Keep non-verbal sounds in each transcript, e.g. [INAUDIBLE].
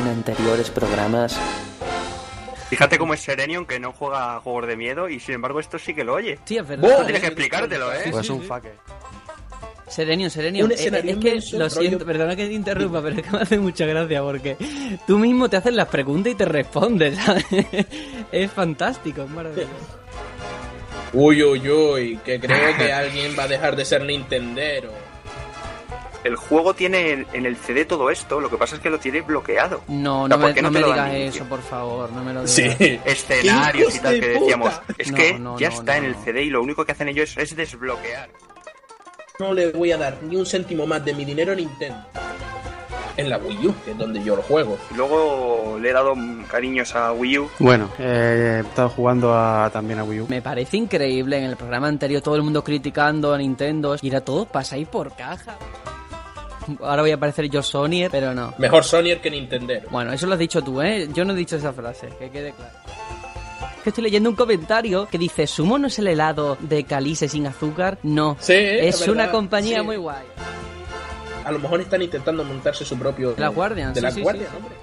en anteriores programas. Fíjate cómo es Serenion que no juega a juegos de miedo y sin embargo esto sí que lo oye. Sí, es verdad. Tienes que explicártelo, ¿eh? Pues un fucker. Serenio, Serenio. Un Eh, escenario es que lo rollo- siento, perdona que te interrumpa, pero es que me hace mucha gracia porque tú mismo te haces las preguntas y te respondes, ¿sabes? [LAUGHS] Es fantástico, es maravilloso. Uy, uy, uy, que creo que alguien va a dejar de ser Nintendero. El juego tiene en- en el CD todo esto, lo que pasa es que lo tiene bloqueado. No, O no sea, ¿por me, no no me digas eso, por favor, no me lo digas. Sí. Escenarios y ¡Hijos tal que decíamos. Es No, que no, ya no, está no, en el. CD y lo único que hacen ellos es desbloquear. No le voy a dar ni un céntimo más de mi dinero a Nintendo. En la Wii U, que es donde yo lo juego. Y luego le he dado cariños a Wii U. Bueno, eh, he estado jugando a- también a Wii U. Me parece increíble en el programa anterior todo el mundo criticando a Nintendo y era todo pasáis por caja. Ahora voy a parecer yo Sonyer, pero no. Mejor Sonyer que Nintendero. Bueno, eso lo has dicho tú, ¿eh? Yo no he dicho esa frase, que quede claro. Es que estoy leyendo un comentario que dice, ¿Sumo no es el helado de calice sin azúcar? No. Sí, es una compañía sí. muy guay. A lo mejor están intentando montarse su propio. De la Guardian, De sí, la sí, Guardian, hombre.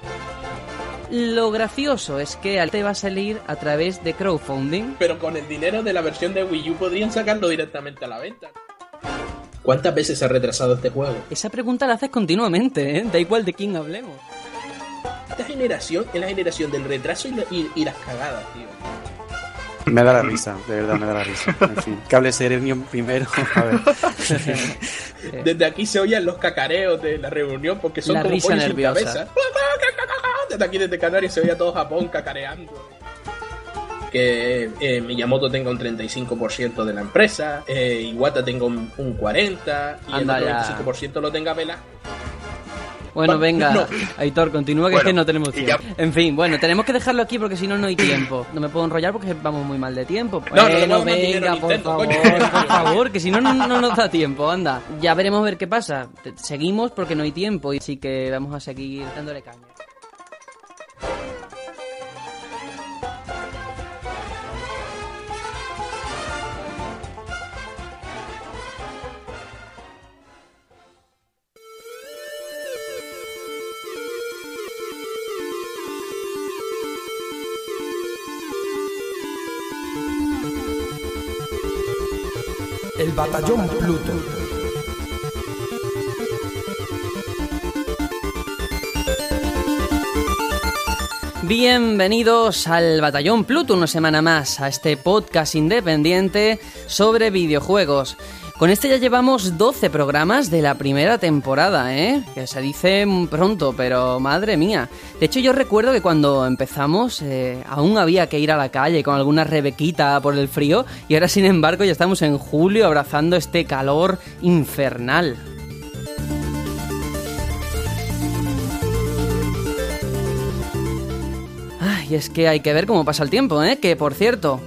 Lo gracioso es que te va a salir a través de crowdfunding. Pero con el dinero de la versión de Wii U podrían sacarlo directamente a la venta. ¿Cuántas veces se ha retrasado este juego? Esa pregunta la haces continuamente, ¿eh? Da igual de quién hablemos. Esta generación es la generación del retraso y, la- y- y las cagadas, tío. Me da la risa, de verdad me da la risa. En fin, cable Serenium primero. [LAUGHS] A ver. [LAUGHS] Desde aquí se oían los cacareos de la reunión porque son La como risa sin nerviosa. cabeza. [LAUGHS] Desde aquí, desde Canarias, se oía todo Japón cacareando. Que eh, Miyamoto tenga un 35% de la empresa, eh, Iwata tenga un, un 40% y Anda el otro 25% lo tenga Vela. Bueno, Va- venga, no. Aitor, continúa que Bueno, es que no tenemos tiempo. En fin, bueno, tenemos que dejarlo aquí porque si no, no hay tiempo. No me puedo enrollar porque vamos muy mal de tiempo. No, no Bueno, más dinero venga, por Nintendo, favor, coño. por favor, que si no, no, no nos da tiempo, anda. Ya veremos a ver qué pasa. Seguimos porque no hay tiempo y sí que vamos a seguir dándole caña. Batallón Pluto. Bienvenidos al Batallón Pluto una semana más, a este podcast independiente sobre videojuegos. Con este ya llevamos 12 programas de la primera temporada, ¿eh? Que se dice pronto, pero madre mía. De hecho, yo recuerdo que cuando empezamos eh, aún había que ir a la calle con alguna rebequita por el frío y ahora, sin embargo, ya estamos en julio abrazando este calor infernal. Ay, es que hay que ver cómo pasa el tiempo, ¿eh? Que por cierto,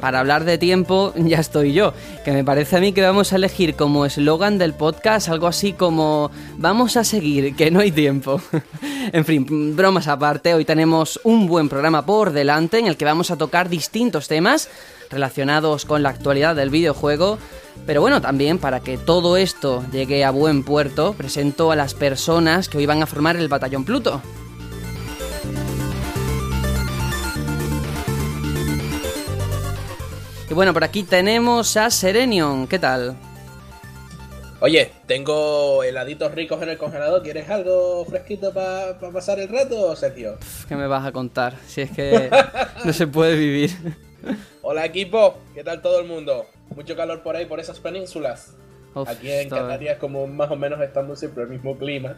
para hablar de tiempo [LAUGHS] ya estoy yo. Que me parece a mí que vamos a elegir como eslogan del podcast algo así como vamos a seguir, que no hay tiempo. [LAUGHS] en fin, mm, bromas aparte, hoy tenemos un buen programa por delante en el que vamos a tocar distintos temas relacionados con la actualidad del videojuego. Pero bueno, también para que todo esto llegue a buen puerto, presento a las personas que hoy van a formar el Batallón Pluto. Y bueno, por aquí tenemos a Serenion. ¿Qué tal? Oye, tengo heladitos ricos en el congelador. ¿Quieres algo fresquito para pasar el rato, Sergio? ¿Qué me vas a contar? Si es que [LAUGHS] no se puede vivir. Hola equipo, ¿qué tal todo el mundo? Mucho calor por ahí, por esas penínsulas. Uf, Aquí en Canarias como más o menos estamos siempre el mismo clima.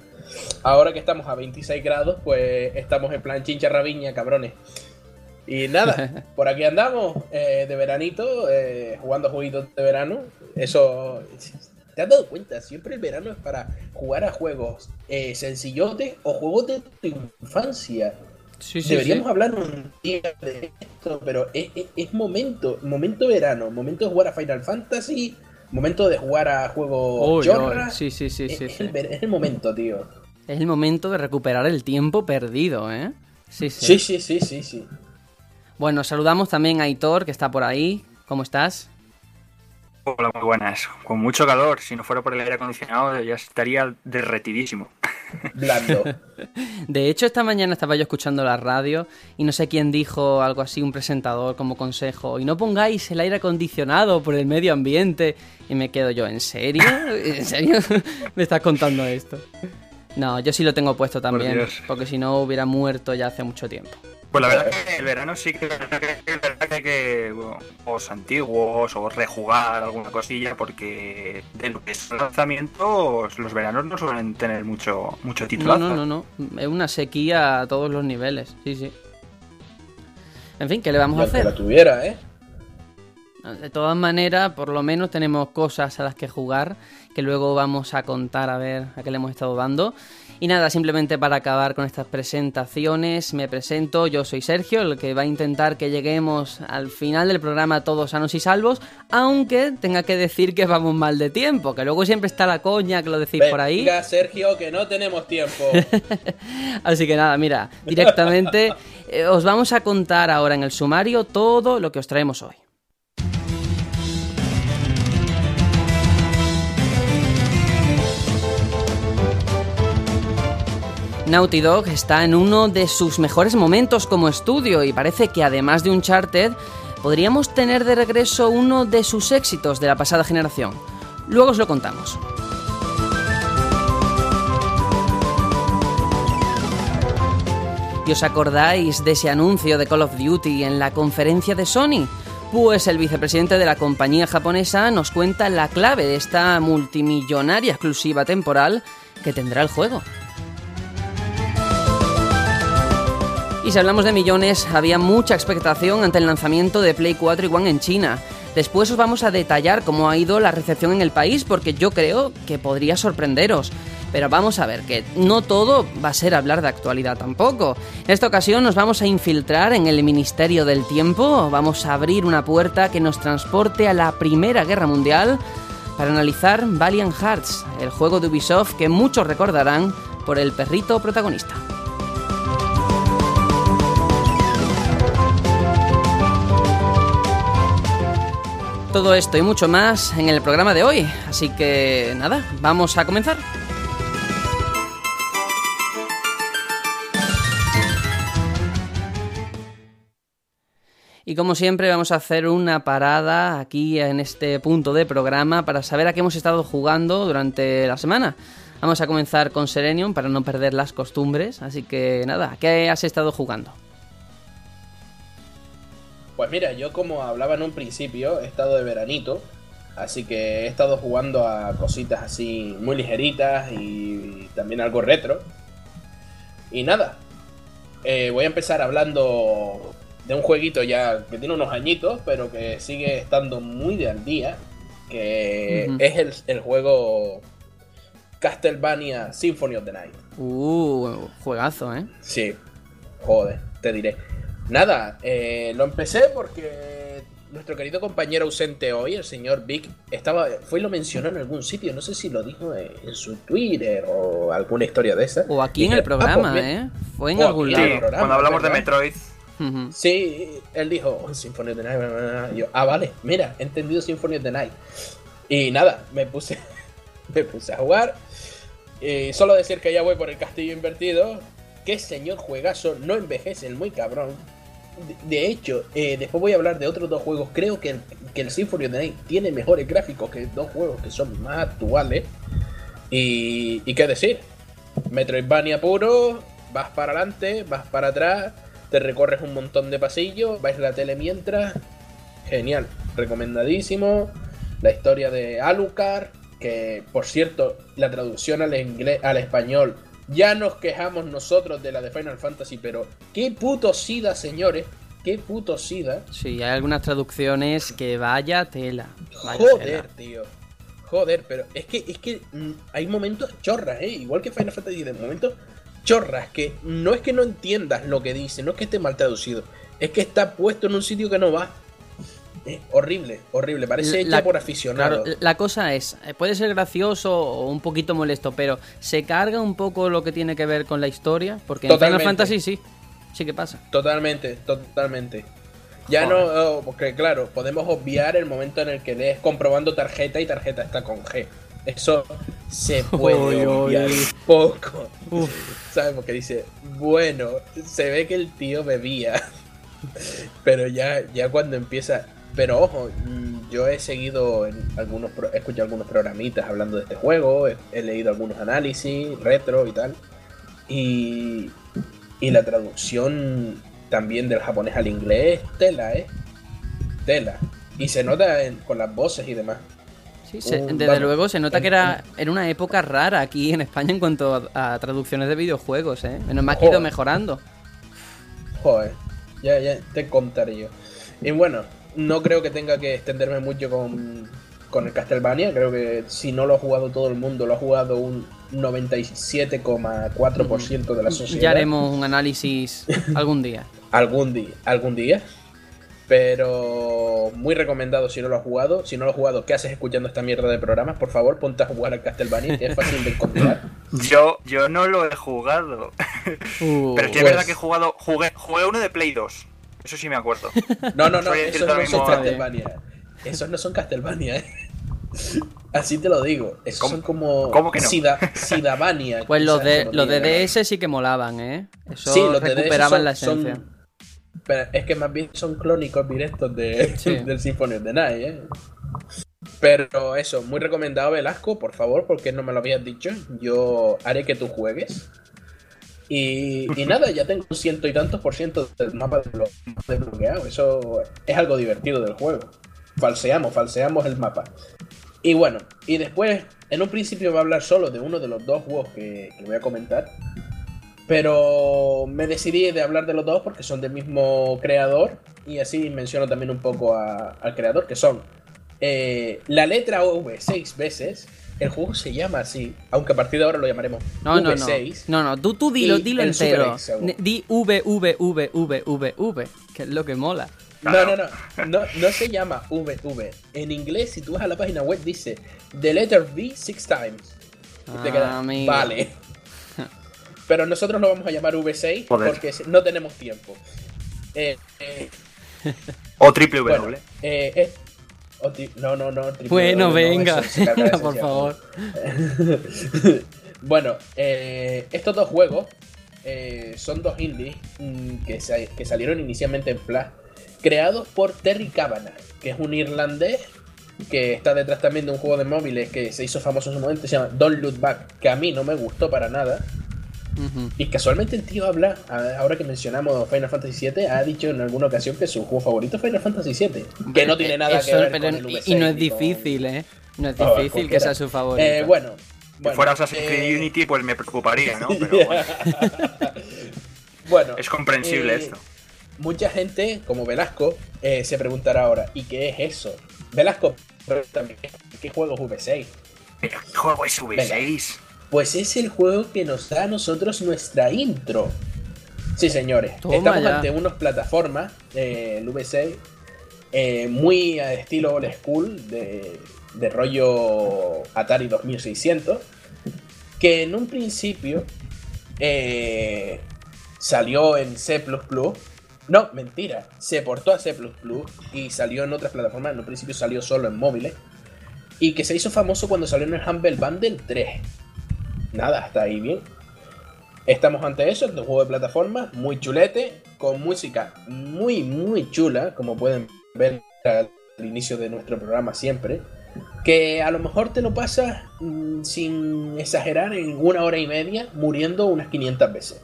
Ahora que estamos a 26 grados, pues estamos en plan chincha rabiña, cabrones. Y nada, [LAUGHS] por aquí andamos, eh, de veranito, eh, jugando jueguitos de verano. Eso, ¿te has dado cuenta? Siempre el verano es para jugar a juegos eh, sencillotes o juegos de tu infancia. Sí, sí, Deberíamos sí. hablar un día de esto, pero es, es- es momento, momento verano, momento de jugar a Final Fantasy, momento de jugar a juegos uy, sí, sí, sí, es, sí, es. El, es el momento, tío. Es el momento de recuperar el tiempo perdido, ¿eh? Sí. Sí, sí, sí, sí, sí. Bueno, saludamos también a Aitor, que está por ahí. ¿Cómo estás? Hola, muy buenas. Con mucho calor. Si no fuera por el aire acondicionado ya estaría derretidísimo. blando. [LAUGHS] De hecho, esta mañana estaba yo escuchando la radio y no sé quién dijo algo así, un presentador como consejo, y no pongáis el aire acondicionado por el medio ambiente. Y me quedo yo, ¿en serio? [LAUGHS] ¿En serio [LAUGHS] me estás contando esto? No, yo sí lo tengo puesto también, porque si no hubiera muerto ya hace mucho tiempo. Pues la verdad que el verano sí que, es verdad que hay que juegos antiguos o rejugar alguna cosilla porque de lo que es lanzamientos los veranos no suelen tener mucho mucho No, titulazo. no, no, no. Es una sequía a todos los niveles. Sí, sí. En fin, ¿qué le vamos Y a hacer? la tuviera, ¿eh? De todas maneras, por lo menos tenemos cosas a las que jugar que luego vamos a contar a ver a qué le hemos estado dando. Y nada, simplemente para acabar con estas presentaciones, me presento, yo soy Sergio, el que va a intentar que lleguemos al final del programa todos sanos y salvos, aunque tenga que decir que vamos mal de tiempo, que luego siempre está la coña que lo decís por ahí. Venga, Sergio, que no tenemos tiempo. [LAUGHS] Así que nada, mira, directamente [LAUGHS] eh, os vamos a contar ahora en el sumario todo lo que os traemos hoy. Naughty Dog está en uno de sus mejores momentos como estudio y parece que además de Uncharted, podríamos tener de regreso uno de sus éxitos de la pasada generación. Luego os lo contamos. ¿Y os acordáis de ese anuncio de Call of Duty en la conferencia de Sony? Pues el vicepresidente de la compañía japonesa nos cuenta la clave de esta multimillonaria exclusiva temporal que tendrá el juego. Y si hablamos de millones, había mucha expectación ante el lanzamiento de Play 4 y One en China. Después os vamos a detallar cómo ha ido la recepción en el país porque yo creo que podría sorprenderos. Pero vamos a ver que no todo va a ser hablar de actualidad tampoco. En esta ocasión nos vamos a infiltrar en el Ministerio del Tiempo, vamos a abrir una puerta que nos transporte a la Primera Guerra Mundial para analizar Valiant Hearts, el juego de Ubisoft que muchos recordarán por el perrito protagonista. Todo esto y mucho más en el programa de hoy. Así que nada, vamos a comenzar. Y como siempre vamos a hacer una parada aquí en este punto de programa para saber a qué hemos estado jugando durante la semana. Vamos a comenzar con Serenium para no perder las costumbres. Así que nada, ¿qué has estado jugando? Pues mira, yo como hablaba en un principio, he estado de veranito, así que he estado jugando a cositas así muy ligeritas y también algo retro. Y nada, eh, voy a empezar hablando de un jueguito ya que tiene unos añitos, pero que sigue estando muy de al día, que es el, el juego Castlevania Symphony of the Night. Uh, juegazo, ¿eh? Sí, joder, te diré. Nada, eh, lo empecé porque nuestro querido compañero ausente hoy, el señor Vic, estaba, fue y lo mencionó en algún sitio, no sé si lo dijo en, en su Twitter o alguna historia de esa. O aquí en el programa, "Ah, pues mira". ¿eh? Fue en algún Sí, lado. programa, cuando hablamos de. Metroid. Sí, él dijo, oh, Symphony of the Night. bla, bla, bla". Y yo, ah, vale, mira, he entendido Symphony of the Night. Y nada, me puse, [LAUGHS] me puse a jugar. Y solo decir que ya voy por el castillo invertido. Que señor juegazo, no envejece el muy cabrón. De, hecho, eh, después voy a hablar de otros dos juegos. Creo que el, que el Symphony of the Night tiene mejores gráficos que dos juegos que son más actuales. Y, y qué decir, Metroidvania puro, vas para adelante, vas para atrás, te recorres un montón de pasillos, vais la tele mientras. Genial, recomendadísimo. La historia de Alucard, que por cierto, la traducción al, inglés, al español, ya nos quejamos nosotros de la de Final Fantasy, pero qué puto sida, señores, qué puto sida. Sí, hay algunas traducciones que vaya tela. Vaya Joder, tela. tío. Joder, pero es que, es que mm, hay momentos chorras, ¿eh? Igual que Final Fantasy, de momentos chorras, que no es que no entiendas lo que dice, no es que esté mal traducido, es que está puesto en un sitio que no va. Es horrible, horrible, parece La- hecha por aficionados. Claro, la cosa es, eh, puede ser gracioso o un poquito molesto, pero se carga un poco lo que tiene que ver con la historia, porque en Final Totalmente. Fantasy sí, sí que pasa. Totalmente, totalmente. Ya Joder. no, oh, porque claro, podemos obviar el momento en el que lees comprobando tarjeta y tarjeta está con G. Eso se [LAUGHS] puede obviar poco. [LAUGHS] ¿Sabes? Porque dice, bueno, se ve que el tío bebía. [LAUGHS] Pero ya, ya cuando empieza. Pero ojo, mm, yo he seguido en algunos he escuchado algunos programitas hablando de este juego, he, he leído algunos análisis, retro y tal. Y, y la traducción también del japonés al inglés, tela, ¿eh? Tela. Y se nota en- con las voces y demás. Sí, se- desde vamos, luego se nota en- que era, era una época rara aquí en España en cuanto a, a traducciones de videojuegos, ¿eh? Menos mal que ha ido mejorando. Joder, ya, ya te contaré yo. Y bueno, no creo que tenga que extenderme mucho con, con el Castlevania. Creo que si no lo ha jugado todo el mundo, lo ha jugado un 97,4% de la sociedad. Ya haremos un análisis algún día. [LAUGHS] Algún día, algún día. Pero muy recomendado si no lo has jugado. Si no lo has jugado, ¿qué haces escuchando esta mierda de programas? Por favor, ponte a jugar al Castlevania, que es fácil de encontrar. [LAUGHS] Yo, yo no lo he jugado. Uh, Pero sí es pues- verdad que he jugado. Jugué, jugué uno de Play 2. Eso sí me acuerdo. [LAUGHS] No, no, no, esos no son Castlevania. Esos no son Castlevania, eh. [LAUGHS] Así te lo digo. Esos ¿Cómo- son como. cómo que no? Sida, [LAUGHS] Sidavania. Pues los de, los de. DS sí que molaban, ¿eh? Eso Sí, los de DS recuperaban son- la esencia. son- Pero es que más bien son clónicos directos de, Sí. del Symphony of the Night, ¿eh? Pero eso, muy recomendado Velasco, por favor, porque no me lo habías dicho. Yo haré que tú juegues. Y, y nada, ya tengo ciento y tantos por ciento del mapa desblo- desbloqueado. Eso es algo divertido del juego. Falseamos, falseamos el mapa. Y bueno, y después, en un principio voy a hablar solo de uno de los dos juegos que, voy a comentar. Pero me decidí de hablar de los dos porque son del mismo creador. Y así menciono también un poco al creador, que son eh, la letra V seis veces. El juego se llama así, aunque a partir de ahora lo llamaremos No, no, no. V6. No, no, tú, tú dilo, dilo entero. Di V, V, V, V, V, V, que es lo que mola. No, no, no, no, no se llama VV. En inglés, si tú vas a la página web, dice The letter V six times. Y te Ah, queda, amigo. vale. [LAUGHS] Pero nosotros lo vamos a llamar V6 Joder. porque no tenemos tiempo. Eh, eh, O triple W. bueno, eh, eh, o no, no, no. triple Bueno, no, venga, [LAUGHS] por favor. [LAUGHS] bueno, eh, estos dos juegos eh, son dos indies mm, que, sa- que salieron inicialmente en Flash, creados por Terry Cavanagh, que es un irlandés que está detrás también de un juego de móviles que se hizo famoso en su momento, se llama Don't Look Back, que a mí no me gustó para nada. Y casualmente el tío habla, ahora que mencionamos Final Fantasy VII, ha dicho en alguna ocasión que su juego favorito es Final Fantasy VII. Que no tiene nada que Eso, ver pero- con el y- V6 Y no es con- difícil, ¿eh? No es Oh, difícil que sea su favorito. Eh, bueno, Si fuera Assassin's Creed eh, Unity, pues me preocuparía, ¿no? Pero [LAUGHS] bueno, [LAUGHS] bueno, es comprensible eh, esto. Mucha gente, como Velasco, eh, se preguntará ahora, ¿y qué es eso? Velasco, también, ¿qué juego es V6? Pero, ¿qué juego es V6? Pues es el juego que nos da a nosotros nuestra intro. Sí, señores. Toma Estamos ya. ante unas plataformas, eh, el V6, eh, muy a estilo old school, de, de rollo Atari 2600, que en un principio eh, salió en C++. No, mentira. Se portó a C++ y salió en otras plataformas. En un principio salió solo en móviles. Y que se hizo famoso cuando salió en el Humble Bundle 3. Nada, hasta ahí bien. Estamos ante eso, este juego de plataforma, muy chulete, con música muy, muy chula, como pueden ver al inicio de nuestro programa siempre. Que a lo mejor te lo pasas mm, sin exagerar en una hora y media, muriendo unas 500 veces.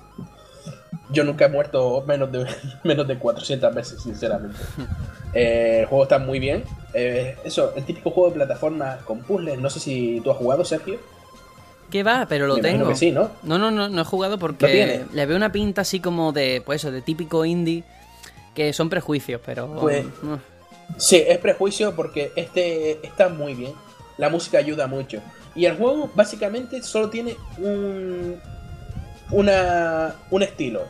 Yo nunca he muerto menos de, [LAUGHS] menos de 400 veces, sinceramente. [LAUGHS] Eh, el juego está muy bien. Eh, eso, el típico juego de plataforma con puzzles. No sé si tú has jugado, Sergio. ¿Qué va? Pero lo Me tengo. que sí, ¿no? No, no, no, no he jugado ¿Lo porque le veo una pinta así como de, pues eso, de típico indie, que son prejuicios, pero... Pues- no. Sí, es prejuicio porque este está muy bien. La música ayuda mucho. Y el juego básicamente solo tiene un, una, un estilo.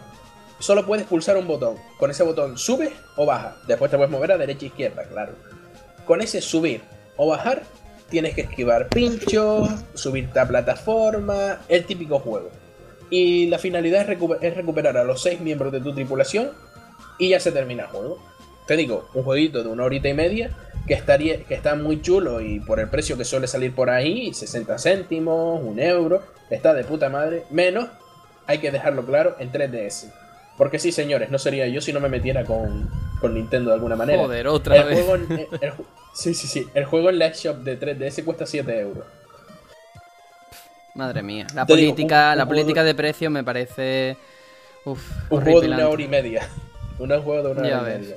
Solo puedes pulsar un botón. Con ese botón subes o bajas. Después te puedes mover a derecha e izquierda, claro. Con ese subir o bajar tienes que esquivar pinchos, subirte a plataforma, el típico juego. Y la finalidad es, recu- es recuperar a los seis miembros de tu tripulación y ya se termina el juego. Te digo, un jueguito de una horita y media que, estaría, que está muy chulo y por el precio que suele salir por ahí, 60 céntimos, un euro, está de puta madre, menos hay que dejarlo claro, en 3DS. Porque sí, señores, no sería yo si no me metiera con, con Nintendo de alguna manera. Joder, otra el vez. Juego en, el- el sí, sí, sí. El juego en la shop de 3DS cuesta 7 euros. Madre mía. La Te digo, política, un- la un política juego- de precio me parece. Uf, Un juego de una hora y media. [LAUGHS] Un juego de una Ya hora y media.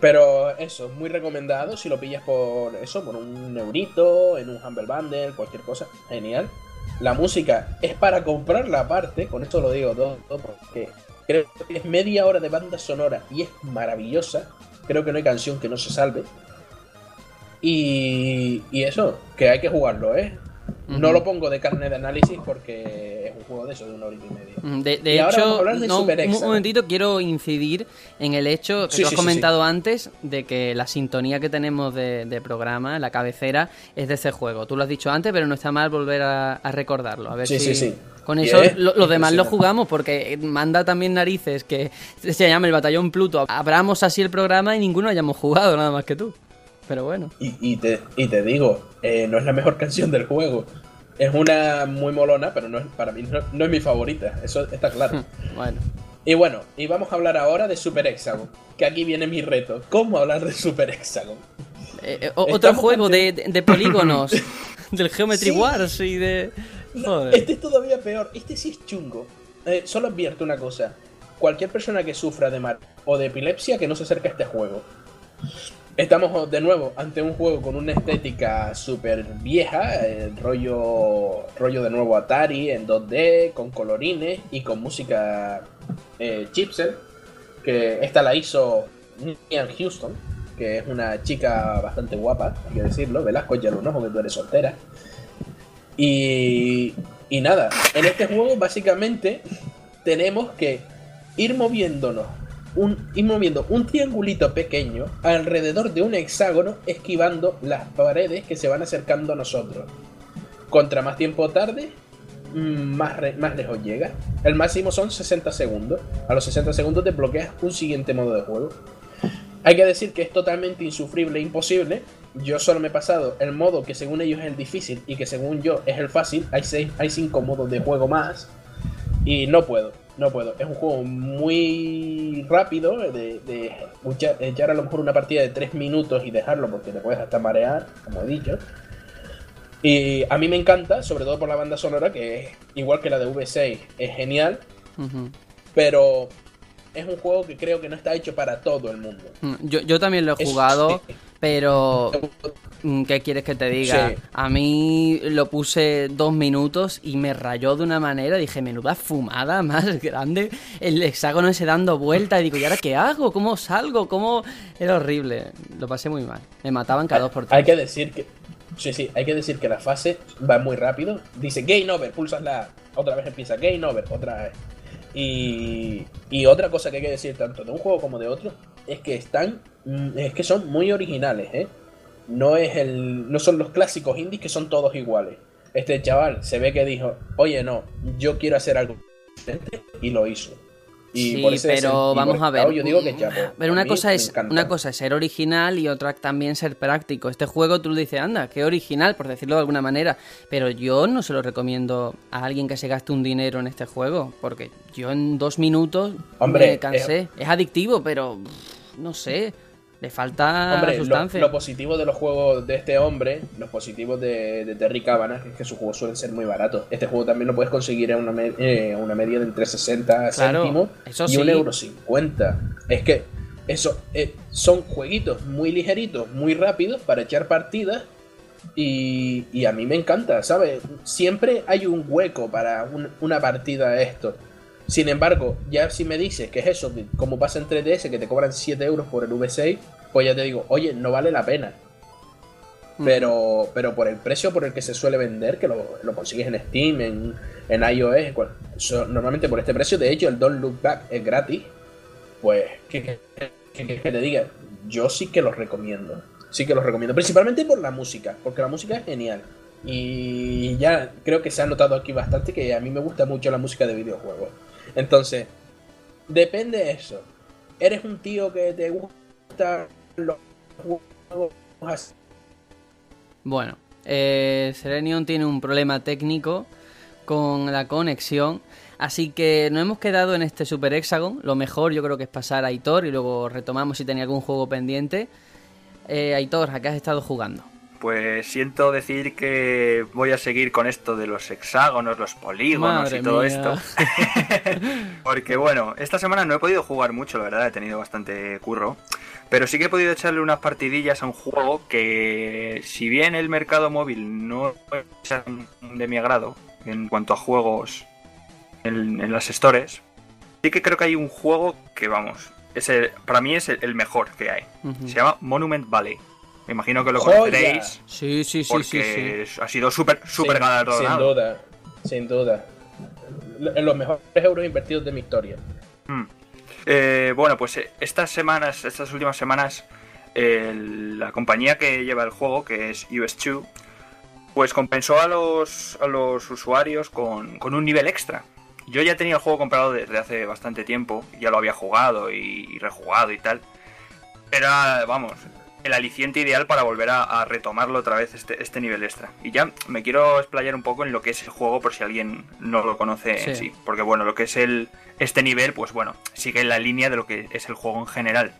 Pero eso, muy recomendado si lo pillas por eso, por un eurito, en un Humble Bundle, cualquier cosa. Genial. La música es para comprarla aparte, con esto lo digo todo, todo porque creo que es media hora de banda sonora y es maravillosa. Creo que no hay canción que no se salve. Y, y eso, que hay que jugarlo, ¿eh? No lo pongo de carne de análisis porque es un juego de eso, de una hora y media. Mm, De, de Y hecho, de no, un Hexagon. momentito quiero incidir en el hecho que Sí, tú has sí, sí, comentado antes de que la sintonía que tenemos de, de programa, la cabecera, es de ese juego. Tú lo has dicho antes, pero no está mal volver a, a recordarlo. A ver Sí, si sí, sí. con eso es lo- los demás lo jugamos porque manda también narices que se llama el Batallón Pluto. Abramos así el programa y ninguno hayamos jugado nada más que tú. Pero bueno. Y, y te, y te digo, eh, no es la mejor [LAUGHS] canción del juego. Es una muy molona, pero no es, para mí no, no es mi favorita. Eso está claro. [LAUGHS] Bueno. y bueno, y vamos a hablar ahora de Super Hexagon. Que aquí viene mi reto. ¿Cómo hablar de Super Hexagon? Eh, eh, otro Estamos juego ante- de, de- polígonos. [LAUGHS] del Geometry Sí. Wars y de... Joder. este es todavía peor. Este sí es chungo. Solo advierto una cosa. Cualquier persona que sufra de mar o de epilepsia que no se acerque a este juego. Estamos de nuevo ante un juego con una estética súper vieja, el rollo, rollo de nuevo Atari en 2D, con colorines y con música eh, chipset, que esta la hizo Nian Houston, que es una chica bastante guapa, hay que decirlo, Velasco ya lo no, que tú eres soltera. Y, y nada, en este juego básicamente tenemos que ir moviéndonos, ir moviendo un triangulito pequeño alrededor de un hexágono, esquivando las paredes que se van acercando a nosotros. Contra más tiempo tarde, mm, más, más lejos llega. El máximo son 60 segundos. A los 60 segundos desbloqueas un siguiente modo de juego. Hay que decir que es totalmente insufrible e imposible. Yo solo me he pasado el modo que según ellos es el difícil y que según yo es el fácil. Hay, seis, hay cinco modos de juego más. Y no puedo, no puedo. Es un juego muy rápido de, de echar, echar a lo mejor una partida de 3 minutos y dejarlo porque te puedes hasta marear, como he dicho. Y a mí me encanta, sobre todo por la banda sonora, que es igual que la de V6, es genial, pero es un juego que creo que no está hecho para todo el mundo. Mm, Yo, yo también lo he jugado. Pero mm, ¿qué quieres que te diga? Sí. A mí lo puse dos minutos y me rayó de una manera. Dije, menuda fumada más grande. El hexágono ese dando vuelta. Y digo, ¿y ahora qué hago? ¿Cómo salgo? ¿Cómo...? Era horrible. Lo pasé muy mal. Me mataban cada dos por tres. Hay que decir que. Sí, sí, hay que decir que la fase va muy rápido. Dice Game Over, pulsas la. Otra vez empieza Game Over, otra vez. Y, y otra cosa que hay que decir tanto de un juego como de otro es que están. mm, Es que son muy originales, ¿eh? No, es el, no son los clásicos indies que son todos iguales. Este chaval se ve que dijo: Oye, no, yo quiero hacer algo diferente y lo hizo. Y sí, por ese pero vamos a ver. Yo digo que chapo. Pero A una cosa es una cosa es ser original y otra también ser práctico. Este juego tú dices, anda, qué original, por decirlo de alguna manera. Pero yo no se lo recomiendo a alguien que se gaste un dinero en este juego, porque yo en dos minutos Hombre, me cansé. Es adictivo, pero no sé, le falta Hombre, lo, sustancia. lo positivo de los juegos de este hombre, los positivos de, de Terry Cavanagh, es que sus juegos suelen ser muy baratos. Este juego también lo puedes conseguir a una, me- eh, una media de entre 60 Claro, céntimos eso y sí. un euro 50. Es que eso eh, son jueguitos muy ligeritos, muy rápidos para echar partidas. Y, y a mí me encanta, ¿sabes? Siempre hay un hueco para un- una partida de esto. Sin embargo, ya si me dices que es eso, que como pasa en 3DS, que te cobran 7 euros por el V6, pues ya te digo, oye, no vale la pena. Pero, pero por el precio por el que se suele vender, que lo, lo consigues en Steam, en, en iOS, en cual- so- normalmente por este precio, de hecho el Don't Look Back es gratis, pues, ¿qué qué- qué quieres que te diga? Yo sí que los recomiendo. Sí que los recomiendo, principalmente por la música, porque la música es genial. Y ya creo que se ha notado aquí bastante que a mí me gusta mucho la música de videojuegos. Entonces, depende de eso. ¿Eres un tío que te gusta los juegos así? Bueno, eh, Serenion tiene un problema técnico con la conexión, Así que nos hemos quedado en este Super Hexagon. Lo mejor yo creo que es pasar a Aitor y luego retomamos si tenía algún juego pendiente. Eh, Aitor, ¿a qué has estado jugando? Pues siento decir que voy a seguir con esto de los hexágonos, los polígonos Madre y todo mía. esto. [LAUGHS] Porque bueno, esta semana no he podido jugar mucho, la verdad, he tenido bastante curro. Pero sí que he podido echarle unas partidillas a un juego que, si bien el mercado móvil no es de mi agrado en cuanto a juegos en, en las stores, sí que creo que hay un juego que, vamos, es el- para mí es el, el mejor que hay. Se llama Monument Valley. Me imagino que lo ¡Joya! conoceréis Sí, sí, sí, sí, sí. porque ha sido súper súper Sin- galardonado. Sin duda, sin duda. En los mejores euros invertidos de mi historia. Mm. Eh, bueno, pues eh, estas semanas, estas últimas semanas, el- la compañía que lleva el juego, que es US2, pues compensó a los, a los usuarios con, con un nivel extra. Yo ya tenía el juego comprado desde hace bastante tiempo, ya lo había jugado y, y rejugado y tal. Era, vamos, el aliciente ideal para volver a, a retomarlo otra vez este, este nivel extra. Y ya me quiero explayar un poco en lo que es el juego por si alguien no lo conoce en Sí. sí. Porque bueno, lo que es el este nivel, pues bueno, sigue en la línea de lo que es el juego en general.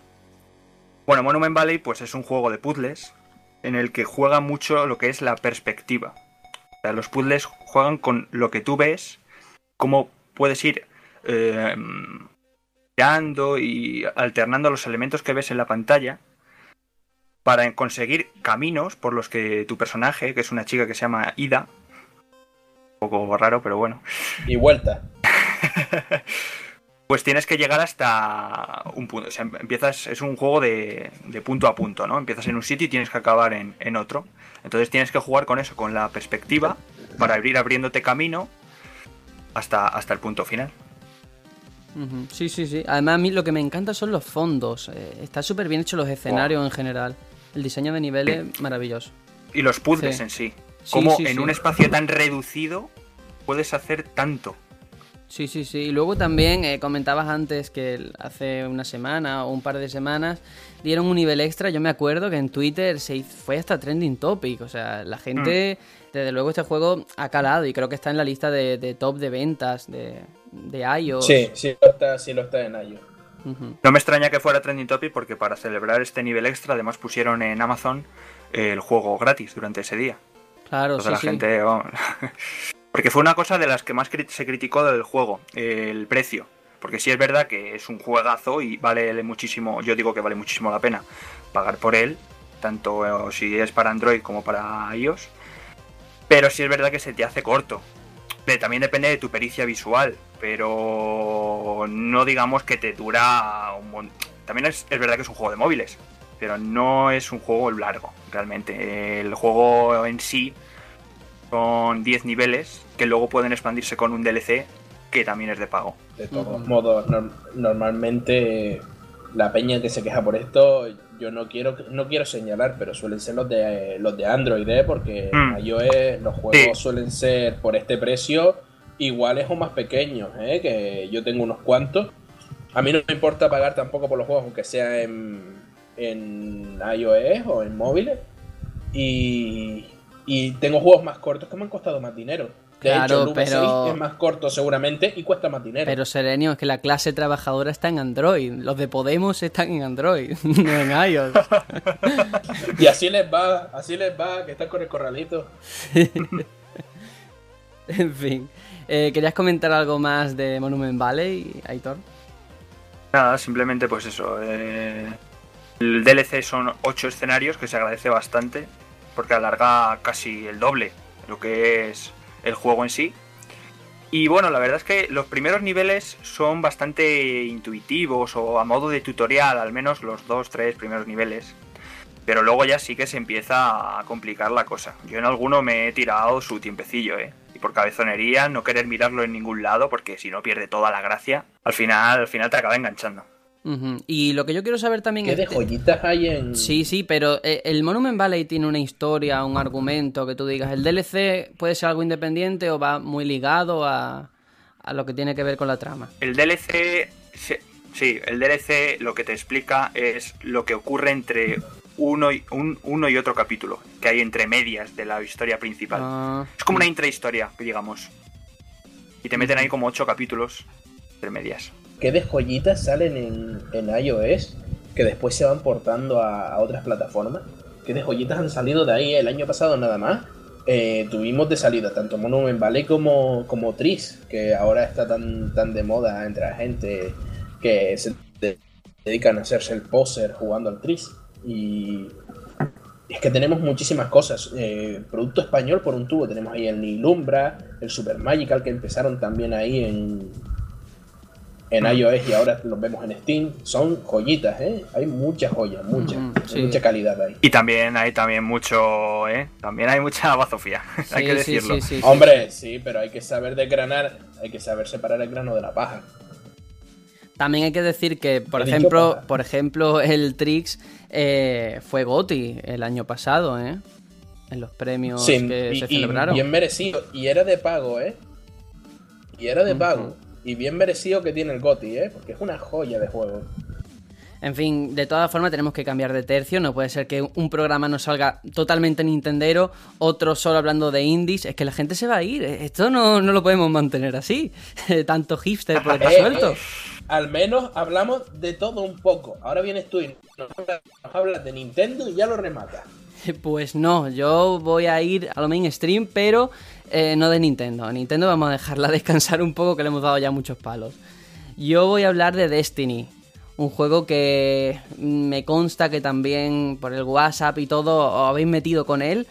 Bueno, Monument Valley pues es un juego de puzzles en el que juega mucho lo que es la perspectiva. O sea, los puzzles juegan con lo que tú ves, cómo puedes ir eh, mirando y alternando los elementos que ves en la pantalla para conseguir caminos por los que tu personaje, que es una chica que se llama Ida, un poco raro, pero bueno, Y vuelta. [LAUGHS] pues tienes que llegar hasta un punto. O sea, empiezas, es un juego de, de punto a punto, ¿no? Empiezas en un sitio y tienes que acabar en, en otro. Entonces tienes que jugar con eso, con la perspectiva, para ir abriéndote camino hasta, hasta el punto final. Sí, sí, sí. Además, a mí lo que me encanta son los fondos. Eh, está súper bien hecho los escenarios en general. El diseño de niveles, maravilloso. Y los puzzles Sí. en sí. Sí, Como sí, en sí. un espacio tan reducido puedes hacer tanto. Sí, sí, sí. Y luego también eh, comentabas antes que hace una semana o un par de semanas dieron un nivel extra. Yo me acuerdo que en Twitter se hizo- fue hasta trending topic. O sea, la gente, Mm. desde luego, este juego ha calado y creo que está en la lista de, de top de ventas de, de iOS. Sí, sí lo está, sí lo está en No me extraña que fuera trending topic porque para celebrar este nivel extra además pusieron en Amazon eh, el juego gratis durante ese día. Claro, Entonces sí, la sí. gente... [LAUGHS] porque fue una cosa de las que más se criticó del juego, el precio. Porque sí es verdad que es un juegazo y vale muchísimo, yo digo que vale muchísimo la pena pagar por él, tanto eh, si es para Android como para iOS. Pero sí es verdad que se te hace corto. También depende de tu pericia visual, pero no digamos que te dura un montón. También es, es verdad que es un juego de móviles, pero no es un juego largo, realmente. El juego en sí son 10 niveles que luego pueden expandirse con un DLC que también es de pago. De todos modos, nor- normalmente la peña que se queja por esto, yo no quiero no quiero señalar, pero suelen ser los de los de Android, ¿eh? porque Mm. en iOS los juegos Sí. suelen ser por este precio iguales o más pequeños, ¿eh? que yo tengo unos cuantos. A mí no me importa pagar tampoco por los juegos, aunque sea en, en iOS o en móviles. Y, y tengo juegos más cortos que me han costado más dinero. De Claro, hecho, el V6 pero- es más corto seguramente y cuesta más dinero. Pero Serenio, es que la clase trabajadora está en Android. Los de Podemos están en Android, [LAUGHS] no en iOS. [LAUGHS] Y así les va, así les va, que están con el corralito. [LAUGHS] en fin. Eh, ¿Querías comentar algo más de Monument Valley, Aitor? Nada, simplemente pues eso. eh, el DLC son 8 escenarios que se agradece bastante porque alarga casi el doble lo que es el juego en sí. Y bueno, la verdad es que los primeros niveles son bastante intuitivos o a modo de tutorial, al menos los dos, tres primeros niveles. Pero luego ya sí que se empieza a complicar la cosa. Yo en alguno me he tirado su tiempecillo, ¿eh? Y por cabezonería, no querer mirarlo en ningún lado, porque si no pierde toda la gracia, al final, al final te acaba enganchando. Y lo que yo quiero saber también ¿Qué es... de joyitas hay en...? Sí, sí, pero eh, el Monument Valley tiene una historia, un argumento que tú digas. ¿El DLC puede ser algo independiente o va muy ligado a, a lo que tiene que ver con la trama? El DLC, sí, sí, el DLC lo que te explica es lo que ocurre entre uno y, un- uno y otro capítulo, que hay entre medias de la historia principal. Ah, Es como una intrahistoria, digamos. Y te meten ahí como ocho capítulos entre medias. ¿Qué de joyitas salen en, en iOS que después se van portando a, a otras plataformas? ¿Qué de joyitas han salido de ahí el año pasado nada más? Eh, tuvimos de salida tanto Monument Valley como, como Tris, que ahora está tan, tan de moda entre la gente que se de- dedican a hacerse el poser jugando al Tris. Y es que tenemos muchísimas cosas. Eh, producto español por un tubo. Tenemos ahí el Nilumbra, el Super Magical, que empezaron también ahí en, en iOS y ahora los vemos en Steam. Son joyitas, ¿eh? Hay muchas joyas, muchas. Mm, sí. mucha calidad ahí. Y también hay también mucho, ¿eh? También hay mucha bazofía, [LAUGHS] hay que decirlo. sí, sí, sí. Hombre, sí, pero hay que saber desgranar, hay que saber separar el grano de la paja. También hay que decir que, por He ejemplo, por ejemplo, el Trix eh, fue GOTI el año pasado, ¿eh? En los premios Sí, que y, se y celebraron. bien merecido. Y era de pago, ¿eh? Y era de pago. Y bien merecido que tiene el GOTI, ¿eh? Porque es una joya de juego. En fin, de todas formas tenemos que cambiar de tercio. No puede ser que un programa nos salga totalmente nintendero, otro solo hablando de indies. Es que la gente se va a ir. Esto no, no lo podemos mantener así. [LAUGHS] Tanto hipster por aquí [LAUGHS] suelto. Al menos hablamos de todo un poco. Ahora vienes tú y nos hablas, de Nintendo y ya lo rematas. [LAUGHS] Pues no, yo voy a ir a lo mainstream, pero eh, no de Nintendo. Nintendo vamos a dejarla [LAUGHS] descansar un poco, que le hemos dado ya muchos palos. Yo voy a hablar de Destiny, un juego que me consta que también por el WhatsApp y todo os habéis metido con él,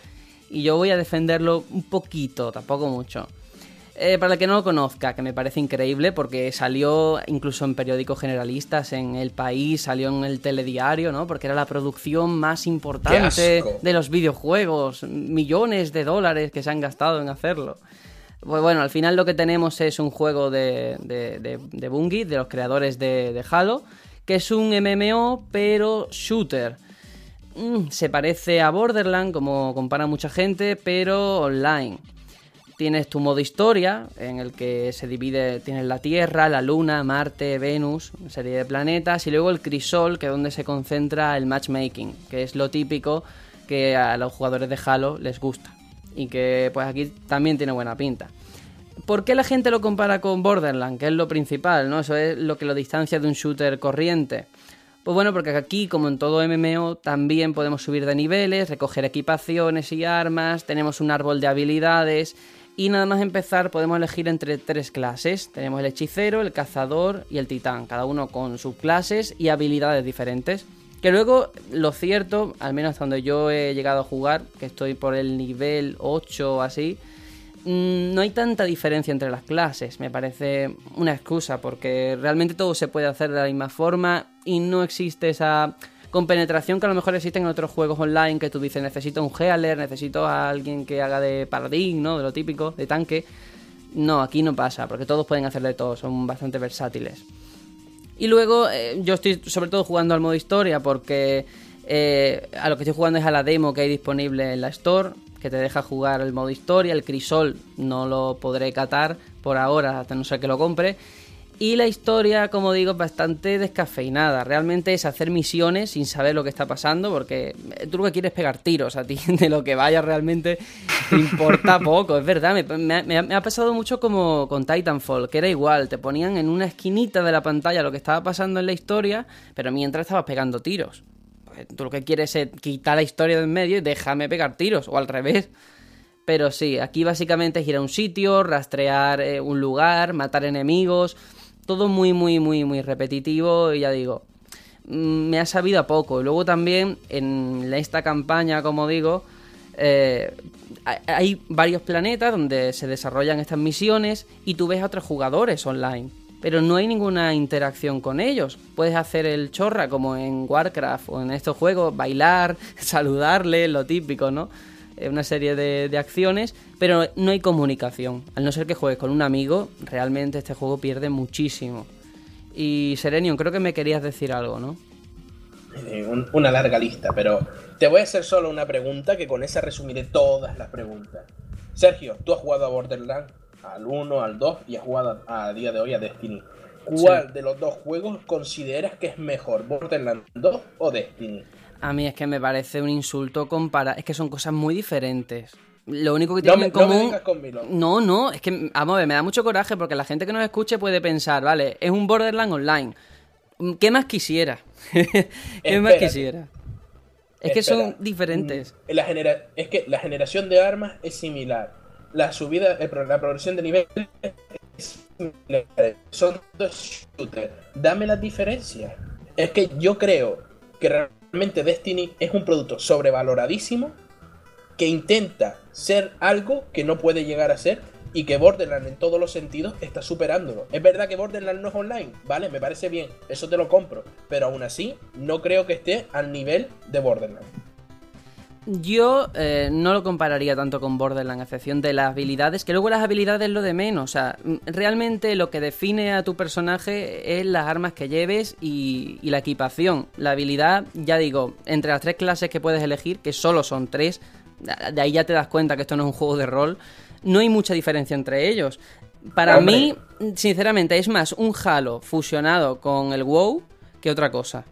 y yo voy a defenderlo un poquito, tampoco mucho. Eh, para el que no lo conozca, que me parece increíble porque salió incluso en periódicos generalistas, en El País, salió en el telediario, ¿no? Porque era la producción más importante de los videojuegos, millones de dólares que se han gastado en hacerlo. Pues bueno, al final lo que tenemos es un juego de, de, de, de Bungie, de los creadores de, de Halo, que es un MMO pero shooter. Mm, se parece a Borderland, como compara mucha gente, pero online. Tienes tu modo historia, en el que se divide, tienes la Tierra, la Luna, Marte, Venus, una serie de planetas, y luego el Crisol, que es donde se concentra el matchmaking, que es lo típico que a los jugadores de Halo les gusta. Y que pues aquí también tiene buena pinta. ¿Por qué la gente lo compara con Borderland? Que es lo principal, ¿no? Eso es lo que lo distancia de un shooter corriente. Pues bueno, porque aquí, como en todo MMO, también podemos subir de niveles, recoger equipaciones y armas, tenemos un árbol de habilidades y nada más empezar podemos elegir entre tres clases. Tenemos el hechicero, el cazador y el titán, cada uno con subclases y habilidades diferentes. Que luego, lo cierto, al menos hasta donde yo he llegado a jugar, que estoy por el nivel 8 o así, mm, no hay tanta diferencia entre las clases. Me parece una excusa porque realmente todo se puede hacer de la misma forma y no existe esa compenetración que a lo mejor existe en otros juegos online que tú dices necesito un healer, necesito a alguien que haga de paladín, ¿no? De lo típico, de tanque. No, aquí no pasa, porque todos pueden hacer de todo, son bastante versátiles. Y luego eh, yo estoy sobre todo jugando al modo historia porque eh, a lo que estoy jugando es a la demo que hay disponible en la Store, que te deja jugar el modo historia, el crisol no lo podré catar por ahora, hasta no ser que lo compre. Y la historia, como digo, es bastante descafeinada. Realmente es hacer misiones sin saber lo que está pasando, porque eh, tú lo que quieres es pegar tiros a ti. [LAUGHS] De lo que vaya realmente te importa [LAUGHS] poco. Es verdad, me, me- me ha- pasado mucho como con Titanfall, que era igual. Te ponían en una esquinita de la pantalla lo que estaba pasando en la historia, pero mientras estabas pegando tiros. Pues tú lo que quieres es quitar la historia de en medio y déjame pegar tiros, o al revés. Pero sí, aquí básicamente es ir a un sitio, rastrear eh, un lugar, matar enemigos, todo muy, muy, muy, muy repetitivo y ya digo, mm, me ha sabido a poco. Y luego también en esta campaña, como digo, eh, hay varios planetas donde se desarrollan estas misiones y tú ves a otros jugadores online. Pero no hay ninguna interacción con ellos. Puedes hacer el chorra como en Warcraft o en estos juegos, bailar, [LAUGHS] saludarle, lo típico, ¿no? Eh, Una serie de, de acciones, pero no hay comunicación. Al no ser que juegues con un amigo, realmente este juego pierde muchísimo. Y Serenion, creo que me querías decir algo, ¿no? Eh, un- una larga lista, pero te voy a hacer solo una pregunta que con esa resumiré todas las preguntas. Sergio, tú has jugado a Borderlands, al 1, al 2 y has jugado a, a día de hoy a Destiny. ¿Cuál de los dos juegos consideras que es mejor, Borderlands 2 o Destiny? A mí es que me parece un insulto comparar. Es que son cosas muy diferentes. Lo único que No tienen en no me común... Milo. No, no, es que, vamos a ver, me da mucho coraje porque la gente que nos escuche puede pensar, vale, es un Borderlands online. Mm, ¿Qué más quisiera? [LAUGHS] ¿Qué más quisiera? Es que son diferentes. Mm, La genera- es que la generación de armas es similar. La subida, la progresión de nivel es similar. Son dos shooters. Dame las diferencias. Es que yo creo que realmente Destiny es un producto sobrevaloradísimo que intenta ser algo que no puede llegar a ser y que Borderlands en todos los sentidos está superándolo. Es verdad que Borderlands no es online, ¿vale? Me parece bien, eso te lo compro, pero aún así no creo que esté al nivel de Borderlands. Yo eh, no lo compararía tanto con Borderlands, a excepción de las habilidades, que luego las habilidades es lo de menos. O sea, mm, realmente lo que define a tu personaje es las armas que lleves y, y la equipación. La habilidad, ya digo, entre las tres clases que puedes elegir, que solo son tres, de ahí ya te das cuenta que esto no es un juego de rol, no hay mucha diferencia entre ellos. Para Hombre. mí, sinceramente, es más un Halo fusionado con el WoW que otra cosa.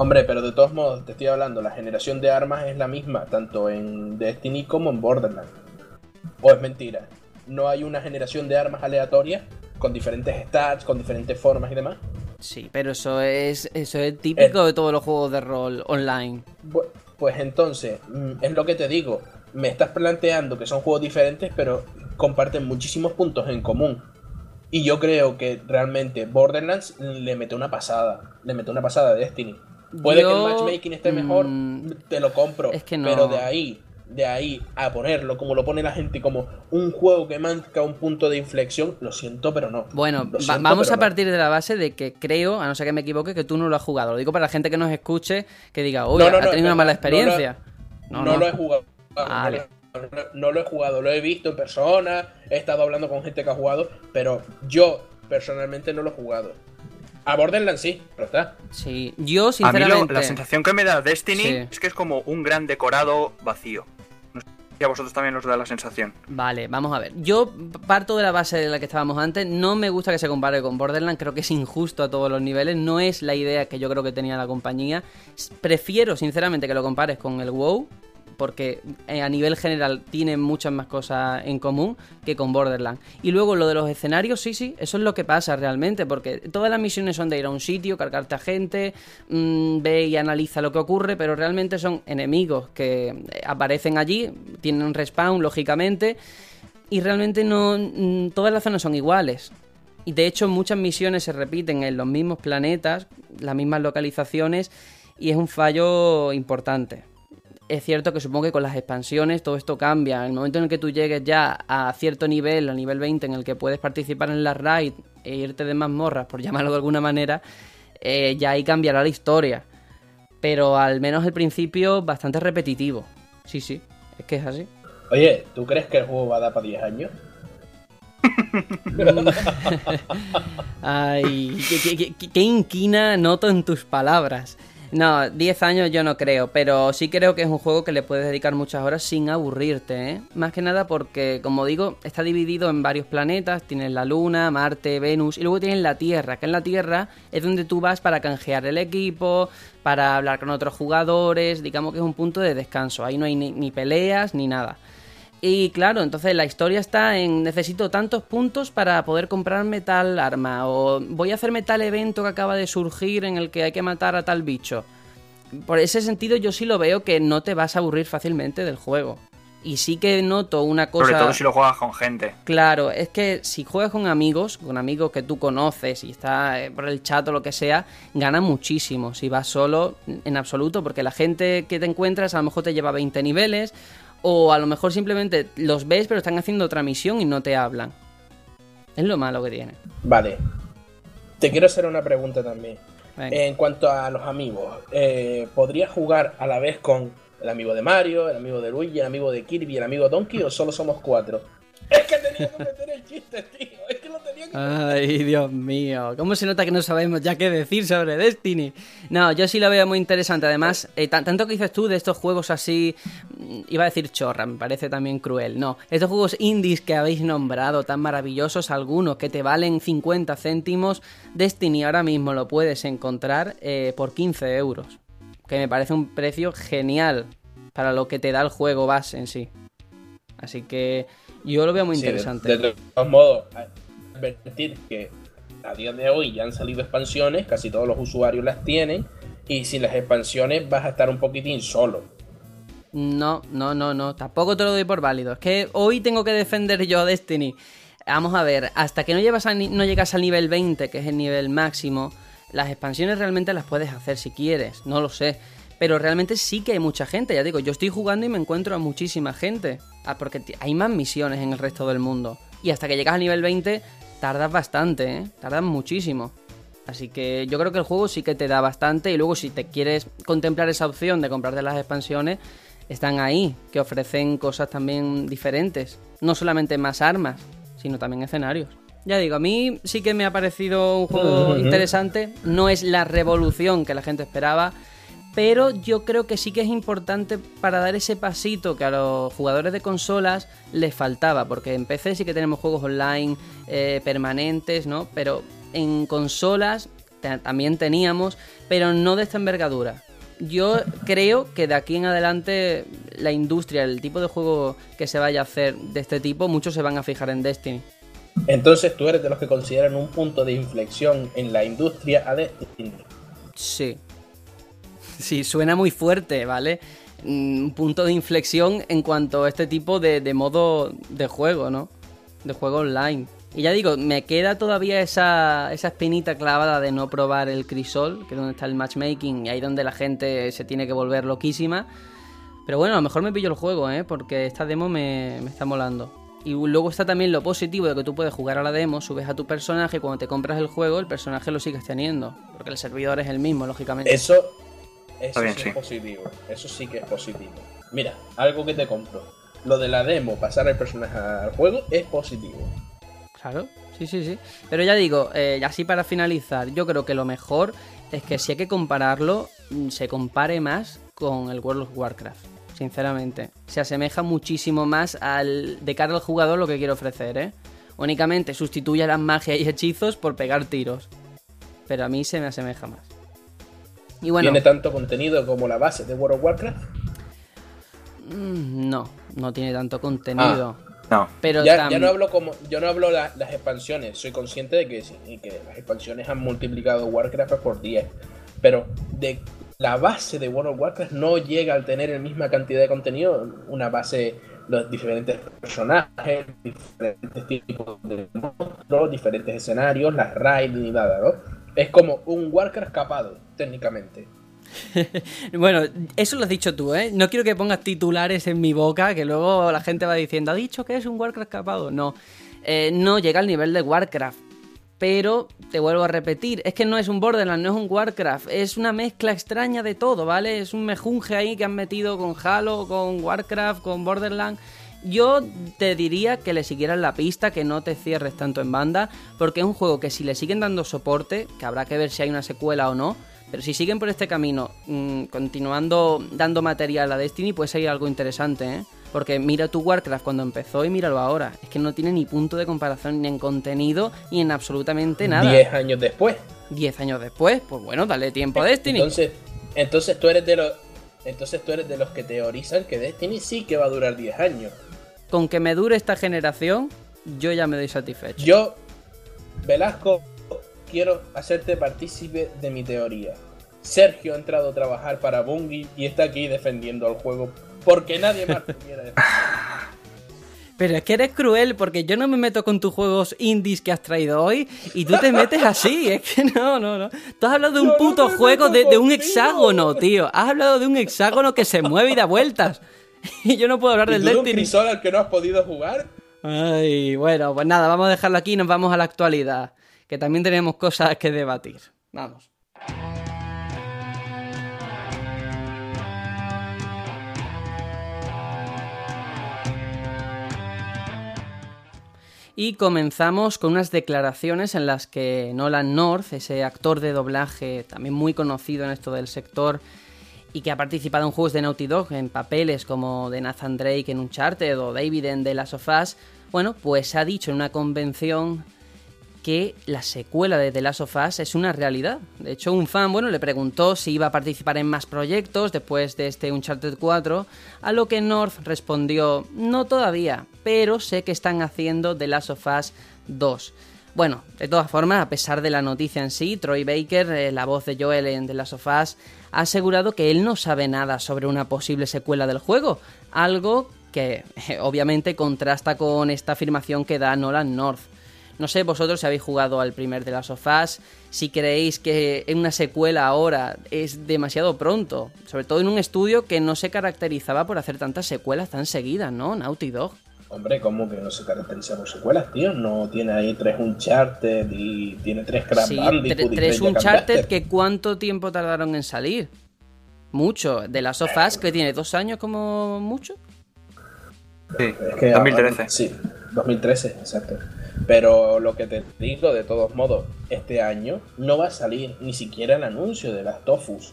Hombre, pero de todos modos, te estoy hablando, la generación de armas es la misma, tanto en Destiny como en Borderlands. O es mentira. No hay una generación de armas aleatorias con diferentes stats, con diferentes formas y demás. Sí, pero eso es, eso es típico de todos los juegos de rol online. Pues entonces, mm, es lo que te digo. Me estás planteando que son juegos diferentes, pero comparten muchísimos puntos en común. Y yo creo que realmente Borderlands le mete una pasada. Le mete una pasada a Destiny. Puede Yo, que el matchmaking esté mejor, mm, te lo compro. es que no. Pero de ahí, de ahí a ponerlo como lo pone la gente, como un juego que marca un punto de inflexión, lo siento, pero no. Bueno, va- vamos a no. partir de la base de que creo, a no ser que me equivoque, que tú no lo has jugado. Lo digo para la gente que nos escuche, que diga, uy, No, no, ha tenido una mala experiencia. No, lo he jugado. Vale. No lo he jugado, lo he visto en persona, he estado hablando con gente que ha jugado, pero yo personalmente no lo he jugado. A Borderlands sí, pero está. Sí, yo A mí sinceramente... lo- la sensación que me da Destiny Sí. es que es como un gran decorado vacío. No sé si a vosotros también os da la sensación. Vale, vamos a ver. Yo parto de la base de la que estábamos antes. No me gusta que se compare con Borderlands. Creo que es injusto a todos los niveles. No es la idea que yo creo que tenía la compañía. Prefiero, sinceramente, que lo compares con el WoW. Porque eh, a nivel general tiene muchas más cosas en común que con Borderlands. Y luego lo de los escenarios, sí, sí, eso es lo que pasa realmente. Porque todas las misiones son de ir a un sitio, cargarte a gente, mm, ve y analiza lo que ocurre, pero realmente son enemigos que eh, aparecen allí, tienen un respawn, lógicamente, y realmente no mm, todas las zonas son iguales. Y de hecho muchas misiones se repiten en los mismos planetas, las mismas localizaciones, y es un fallo importante. Es cierto que supongo que con las expansiones todo esto cambia. En el momento en el que tú llegues ya a cierto nivel, a nivel 20, en el que puedes participar en la raid e irte de mazmorras, por [LAUGHS] llamarlo de alguna manera, eh, ya ahí cambiará la historia. Pero al menos el principio bastante repetitivo. Sí, sí, es que es así. Oye, ¿tú crees que el juego va a dar para 10 años? [LAUGHS] Ay, qué, qué- qué- qué- qué inquina noto en tus palabras. No, 10 años yo no creo, pero sí creo que es un juego que le puedes dedicar muchas horas sin aburrirte, ¿eh? Más que nada porque, como digo, está dividido en varios planetas, tienes la Luna, Marte, Venus y luego tienes la Tierra, que en la Tierra es donde tú vas para canjear el equipo, para hablar con otros jugadores, digamos que es un punto de descanso, ahí no hay ni, ni peleas ni nada. Y claro, entonces la historia está en necesito tantos puntos para poder comprarme tal arma o voy a hacerme tal evento que acaba de surgir en el que hay que matar a tal bicho. Por ese sentido yo sí lo veo que no te vas a aburrir fácilmente del juego. Y sí que noto una cosa... Sobre todo si lo juegas con gente. Claro, es que si juegas con amigos, con amigos que tú conoces y está eh, por el chat o lo que sea, gana muchísimo. Si vas solo, en absoluto, porque la gente que te encuentras a lo mejor te lleva 20 niveles o a lo mejor simplemente los ves pero están haciendo otra misión y no te hablan. Es lo malo que tiene. Vale. Te quiero hacer una pregunta también. Venga. En cuanto a los amigos, eh, ¿podrías jugar a la vez con el amigo de Mario, el amigo de Luigi, el amigo de Kirby, el amigo de Donkey o solo somos cuatro? Es que tenía que meter el chiste, tío. Ay, Dios mío. ¿Cómo se nota que no sabemos ya qué decir sobre Destiny? No, yo sí lo veo muy interesante. Además, eh, tan- tanto que dices tú de estos juegos así. mm, Iba a decir chorra, me parece también cruel. No, estos juegos indies que habéis nombrado, tan maravillosos, algunos que te valen 50 céntimos, Destiny ahora mismo lo puedes encontrar eh, por 15 euros. Que me parece un precio genial para lo que te da el juego base en sí. Así que yo lo veo muy Sí, de- interesante. De, todos modos, advertir que a día de hoy ya han salido expansiones, casi todos los usuarios las tienen, y sin las expansiones vas a estar un poquitín solo. No, no, no, no. Tampoco te lo doy por válido. Es que hoy tengo que defender yo a Destiny. Vamos a ver, hasta que no, a llegas al nivel 20, que es el nivel máximo, las expansiones realmente las puedes hacer si quieres, no lo sé. Pero realmente sí que hay mucha gente, ya digo, yo estoy jugando y me encuentro a muchísima gente. Ah, porque hay más misiones en el resto del mundo. Y hasta que llegas al nivel 20, tardas bastante, ¿eh? Tardas muchísimo. Así que yo creo que el juego sí que te da bastante y luego si te quieres contemplar esa opción de comprarte las expansiones, están ahí, que ofrecen cosas también diferentes. No solamente más armas, sino también escenarios. Ya digo, a mí sí que me ha parecido un juego interesante. No es la revolución que la gente esperaba, pero yo creo que sí que es importante para dar ese pasito que a los jugadores de consolas les faltaba, porque en PC sí que tenemos juegos online eh, permanentes, ¿no? Pero en consolas ta- también teníamos, pero no de esta envergadura. Yo creo que de aquí en adelante la industria, el tipo de juego que se vaya a hacer de este tipo, muchos se van a fijar en Destiny. Entonces tú eres de los que consideran un punto de inflexión en la industria a Destiny. Sí. Sí, suena muy fuerte, ¿vale? Mm, Un punto de inflexión en cuanto a este tipo de, modo de juego, ¿no? De juego online. Y ya digo, me queda todavía esa, esa espinita clavada de no probar el Crisol, que es donde está el matchmaking, y ahí donde la gente se tiene que volver loquísima. Pero bueno, a lo mejor me pillo el juego, ¿eh? Porque esta demo me, me está molando. Y luego está también lo positivo de que tú puedes jugar a la demo, subes a tu personaje y cuando te compras el juego, el personaje lo sigues teniendo. Porque el servidor es el mismo, lógicamente. Eso, eso bien, sí, sí. es positivo. Eso sí que es positivo. Mira, algo que te compro. Lo de la demo, pasar el personaje al juego, es positivo. Claro, sí, sí, sí. Pero ya digo, eh, así para finalizar, yo creo que lo mejor es que si hay que compararlo, mm, se compare más con el World of Warcraft. Sinceramente, se asemeja muchísimo más al de cara al jugador lo que quiere ofrecer, ¿eh? Únicamente sustituye las magias y hechizos por pegar tiros. Pero a mí se me asemeja más. Y bueno, Tiene tanto contenido como la base de World of Warcraft. mm, no, no tiene tanto contenido. No. Pero Ya, ya no hablo como, yo no hablo la- las expansiones. Soy consciente de que, sí, que las expansiones han multiplicado Warcraft por 10. Pero de la base de World of Warcraft no llega al tener la misma cantidad de contenido. Una base, los diferentes personajes, diferentes tipos de monstruos, diferentes escenarios, las raids ni nada, ¿no? Es como un Warcraft capado, técnicamente. [LAUGHS] Bueno, eso lo has dicho tú, ¿eh? No quiero que pongas titulares en mi boca, que luego la gente va diciendo, ha dicho que es un Warcraft capado. No, Eh, no llega al nivel de Warcraft. Pero te vuelvo a repetir, es que no es un Borderlands, no es un Warcraft, es una mezcla extraña de todo, ¿vale? Es un mejunje ahí que han metido con Halo, con Warcraft, con Borderlands. Yo te diría que le siguieras la pista, que no te cierres tanto en banda, porque es un juego que si le siguen dando soporte, que habrá que ver si hay una secuela o no, pero si siguen por este camino, mm, continuando dando material a Destiny, puede ser algo interesante, ¿eh? Porque mira tu Warcraft cuando empezó y míralo ahora. Es que no tiene ni punto de comparación ni en contenido ni en absolutamente nada. Diez años después. Diez años después, pues bueno, dale tiempo a Destiny. Entonces, entonces tú eres de los entonces tú eres de los que teorizan que Destiny sí que va a durar 10 años. Con que me dure esta generación, yo ya me doy satisfecho. Yo, Velasco, quiero hacerte partícipe de mi teoría. Sergio ha entrado a trabajar para Bungie y está aquí defendiendo al juego porque nadie más [LAUGHS] defender. Pero es que eres cruel porque yo no me meto con tus juegos indies que has traído hoy y tú te metes así. [LAUGHS] Es que no, no, no. Tú has hablado de un Yo puto juego de, de un hexágono, tío. Has hablado de un hexágono que se mueve y da vueltas. [LAUGHS] Y yo no puedo hablar ¿Y del tú de un Destiny. crisol al que no has podido jugar? Ay, bueno, pues nada, vamos a dejarlo aquí y nos vamos a la actualidad. Que también tenemos cosas que debatir. Vamos. Y comenzamos con unas declaraciones en las que Nolan North, ese actor de doblaje también muy conocido en esto del sector y que ha participado en juegos de Naughty Dog en papeles como de Nathan Drake en Uncharted o David en The Last of Us, bueno, pues ha dicho en una convención que la secuela de The Last of Us es una realidad. De hecho, un fan, bueno, le preguntó si iba a participar en más proyectos después de este Uncharted 4, a lo que North respondió, no todavía, pero sé que están haciendo The Last of Us 2. Bueno, de todas formas, a pesar de la noticia en sí, Troy Baker, eh, la voz de Joel en The Last of Us, ha asegurado que él no sabe nada sobre una posible secuela del juego, algo que eh, obviamente contrasta con esta afirmación que da Nolan North. No sé vosotros si habéis jugado al primer de las sofás, si creéis que en una secuela ahora es demasiado pronto, sobre todo en un estudio que no se caracterizaba por hacer tantas secuelas tan seguidas, ¿no? Naughty Dog. Hombre, ¿cómo que no se caracteriza por secuelas, tío? No tiene ahí tres Uncharted y tiene tres Crash Sí, Bandicoot tre- y tres Uncharted que cuánto tiempo tardaron en salir. Mucho. De las sofás que tiene dos años como mucho. Sí, Es que, 2013. ah, Sí, 2013, exacto. Pero lo que te digo, de todos modos, este año no va a salir ni siquiera el anuncio de las Tofus.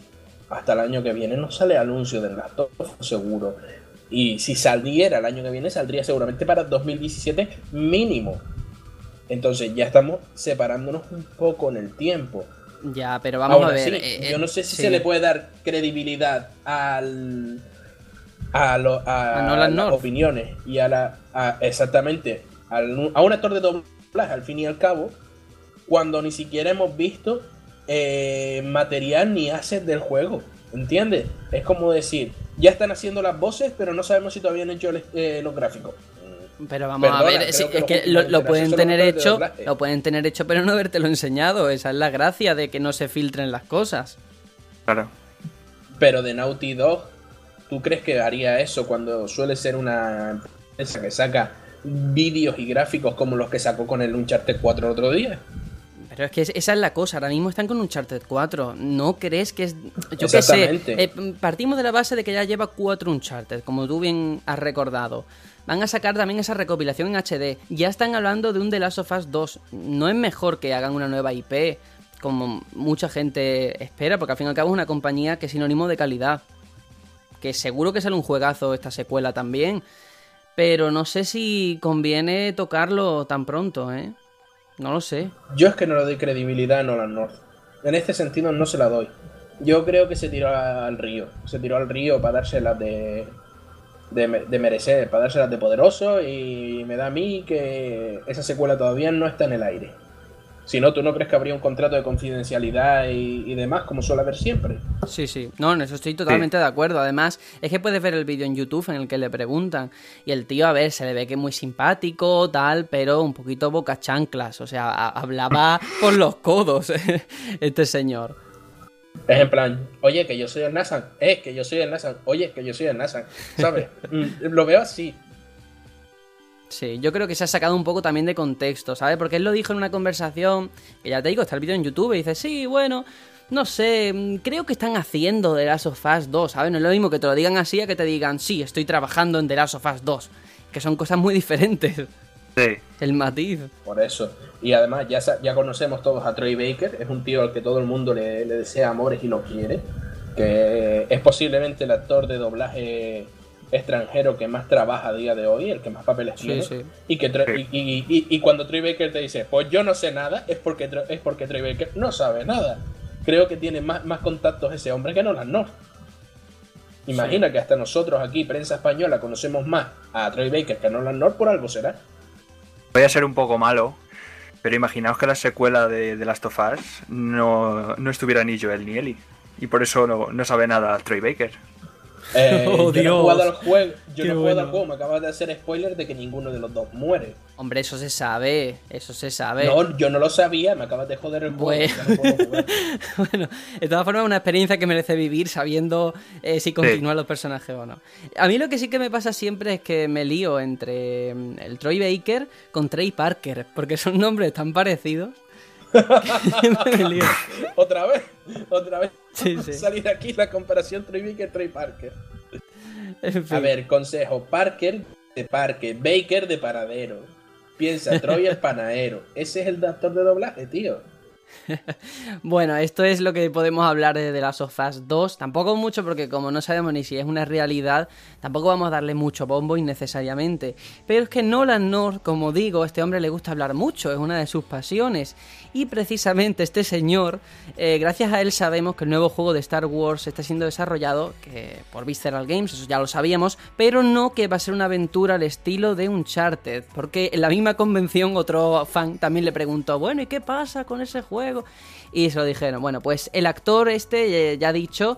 Hasta el año que viene no sale anuncio de las Tofus, seguro. Y si saliera el año que viene, saldría seguramente para 2017 mínimo. Entonces ya estamos separándonos un poco en el tiempo. Ya, pero vamos Ahora a ver. sí, eh, yo eh, no sé si sí. se le puede dar credibilidad al a, lo- a A Nolan las North. opiniones y a la a- exactamente al- a un actor de doblaje al fin y al cabo cuando ni siquiera hemos visto eh, material ni assets del juego ¿entiendes? es como decir ya están haciendo las voces pero no sabemos si todavía han hecho el- eh, los gráficos Pero vamos a ver, sí, que es que lo, pueden tener hecho, lo pueden tener hecho, pero no habértelo enseñado. Esa es la gracia de que no se filtren las cosas. Claro. pero de Naughty Dog ¿tú crees que haría eso cuando suele ser una empresa que saca vídeos y gráficos como los que sacó con el Uncharted 4 el otro día? Pero es que es- esa es la cosa, ahora mismo están con Uncharted 4. ¿No crees que es.? Yo qué sé. Eh, partimos de la base de que ya lleva 4 Uncharted, como tú bien has recordado. Van a sacar también esa recopilación en HD. Ya están hablando de un The Last of Us 2. No es mejor que hagan una nueva IP, como mucha gente espera, porque al fin y al cabo es una compañía que es sinónimo de calidad. Que seguro que sale un juegazo esta secuela también. Pero no sé si conviene tocarlo tan pronto, ¿eh? No lo sé. Yo es que no le doy credibilidad a Nolan North. En este sentido no se la doy. Yo creo que se tiró al río. Se tiró al río para dárselas de, de, me- de merecer, para dárselas de poderoso y me da a mí que esa secuela todavía no está en el aire. Si no, ¿tú no crees que habría un contrato de confidencialidad y, y demás como suele haber siempre? Sí, sí. No, en eso estoy totalmente de acuerdo. Además, es que puedes ver el vídeo en YouTube en el que le preguntan. Y el tío, a ver, se le ve que es muy simpático, tal, pero un poquito boca chanclas. O sea, hablaba [LAUGHS] por los codos [LAUGHS] este señor. Es en plan, oye, que yo soy el Nasan, eh, que yo soy el Nasan, oye, que yo soy el Nasan, ¿sabes? [LAUGHS] Mm, Lo veo así. Sí, yo creo que se ha sacado un poco también de contexto, ¿sabes? Porque él lo dijo en una conversación, que ya te digo, está el vídeo en YouTube, y dice, sí, bueno, no sé, mm, creo que están haciendo The Last of Us 2, ¿sabes? No es lo mismo que te lo digan así a que te digan, sí, estoy trabajando en The Last of Us 2, que son cosas muy diferentes, Sí. el matiz. Por eso. Y además ya, ya conocemos todos a Troy Baker, es un tío al que todo el mundo le, le desea amores y lo quiere, que es posiblemente el actor de doblaje extranjero que más trabaja a día de hoy, el que más papeles Sí, tiene. sí. Y, que Sí. y, y- y- y cuando Troy Baker te dice, pues yo no sé nada, es porque, es porque Troy Baker no sabe nada. Creo que tiene más, más contactos ese hombre que Nolan North. Imagina que hasta nosotros aquí, prensa española, conocemos más a Troy Baker que a Nolan North, por algo será. Voy a ser un poco malo, pero imaginaos que la secuela de, de Last of Us no, no estuviera ni Joel ni Ellie. Y por eso no, no sabe nada Troy Baker. Eh, Oh, yo no he jugado al juego, yo Qué no he jugado bueno. al juego, me acabas de hacer spoiler de que ninguno de los dos muere. Hombre, eso se sabe, eso se sabe. No, yo no lo sabía, me acabas de joder el juego. Bueno. no jugar. [LAUGHS] bueno, de todas formas, es una experiencia que merece vivir sabiendo eh, si continúan los personajes o no. A mí lo que sí que me pasa siempre es que me lío entre mm, el Troy Baker con Trey Parker, porque son [LAUGHS] nombres tan parecidos. que [LAUGHS] me lío. otra vez, otra vez. Sí, [LAUGHS] sí. Salir aquí la comparación Troy Baker, Troy Parker. En fin. A ver, consejo, Parker de parque, Baker de paradero. Piensa, Troy el [LAUGHS] panadero. Ese es el actor de doblaje, tío. [LAUGHS] bueno, esto es lo que podemos hablar de The Last of Us 2. Tampoco mucho porque como no sabemos ni si es una realidad, tampoco vamos a darle mucho bombo innecesariamente. Pero es que Nolan North, como digo, a este hombre le gusta hablar mucho, es una de sus pasiones. Y precisamente este señor, eh, gracias a él sabemos que el nuevo juego de Star Wars está siendo desarrollado que, por Visceral Games, eso ya lo sabíamos, pero no que va a ser una aventura al estilo de Uncharted. Porque en la misma convención otro fan también le preguntó, bueno, ¿y qué pasa con ese juego? Y se lo dijeron. Bueno, pues el actor este ya ha dicho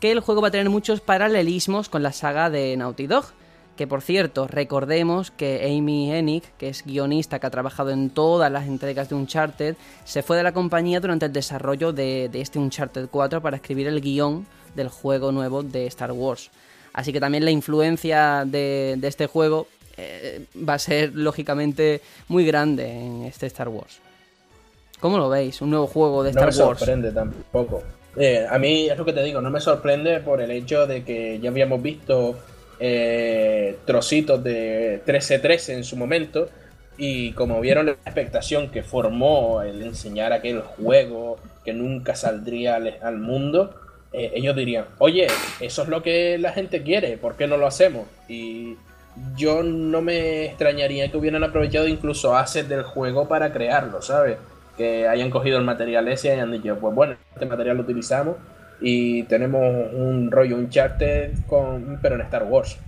que el juego va a tener muchos paralelismos con la saga de Naughty Dog. Que por cierto, recordemos que Amy Hennig, que es guionista que ha trabajado en todas las entregas de Uncharted, se fue de la compañía durante el desarrollo de, este Uncharted 4 para escribir el guion del juego nuevo de Star Wars. Así que también la influencia de, este juego eh, va a ser lógicamente muy grande en este Star Wars. ¿Cómo lo veis? Un nuevo juego de Star Wars. No me sorprende tampoco. Eh, a mí es lo que te digo, no me sorprende por el hecho de que ya habíamos visto eh, trocitos de 13-13 en su momento. Y como vieron la expectación que formó el enseñar aquel juego que nunca saldría al, mundo, eh, ellos dirían, oye, eso es lo que la gente quiere, ¿por qué no lo hacemos? Y yo no me extrañaría que hubieran aprovechado incluso assets del juego para crearlo, ¿sabes? Que hayan cogido el material ese y hayan dicho, pues bueno, este material lo utilizamos y tenemos un rollo un Uncharted con pero en Star Wars.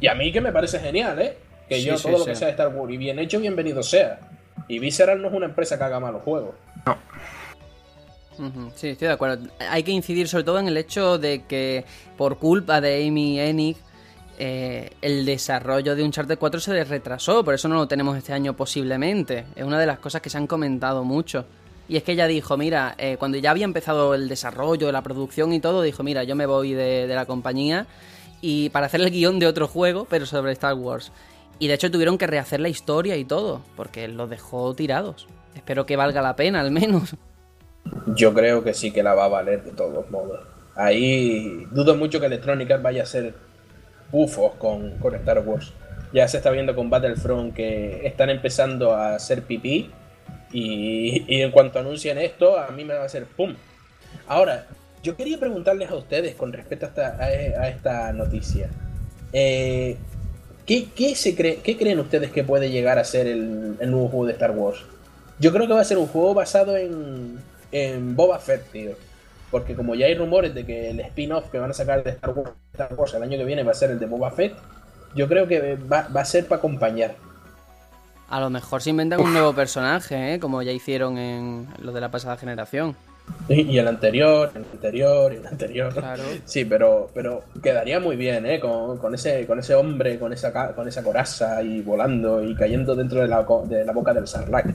Y a mí que me parece genial, ¿eh? Que yo todo lo que sea de Star Wars y bien hecho, bienvenido sea. Y Visceral no es una empresa que haga malos juegos. No. Sí, estoy de acuerdo. Hay que incidir sobre todo en el hecho de que por culpa de Amy Ennig eh, el desarrollo de Uncharted 4 se retrasó, por eso no lo tenemos este año posiblemente. Es una de las cosas que se han comentado mucho. Y es que ella dijo, mira, eh, cuando ya había empezado el desarrollo, la producción y todo, dijo, mira, yo me voy de, la compañía y para hacer el guion de otro juego, pero sobre Star Wars. Y de hecho tuvieron que rehacer la historia y todo, porque los dejó tirados. Espero que valga la pena, al menos. Yo creo que sí que la va a valer de todos modos. Ahí dudo mucho que Electronic vaya a ser bufos con, con Star Wars. Ya se está viendo con Battlefront que están empezando a hacer pipí. Y, en cuanto anuncien esto, a mí me va a hacer pum. Ahora, yo quería preguntarles a ustedes con respecto a esta, a, esta noticia. Eh, ¿qué, se cree, ¿Qué creen ustedes que puede llegar a ser el, nuevo juego de Star Wars? Yo creo que va a ser un juego basado en, en Boba Fett, tío. Porque como ya hay rumores de que el spin-off que van a sacar de Star Wars, el año que viene va a ser el de Boba Fett, yo creo que va, a ser para acompañar. A lo mejor se inventan un nuevo personaje, ¿eh? como ya hicieron en lo de la pasada generación. Y, el anterior, el anterior, y el anterior. Claro. Sí, pero, pero quedaría muy bien, ¿eh? Con, ese, con ese hombre, con esa, con esa coraza y volando y cayendo dentro de la, de la boca del Sarlacc.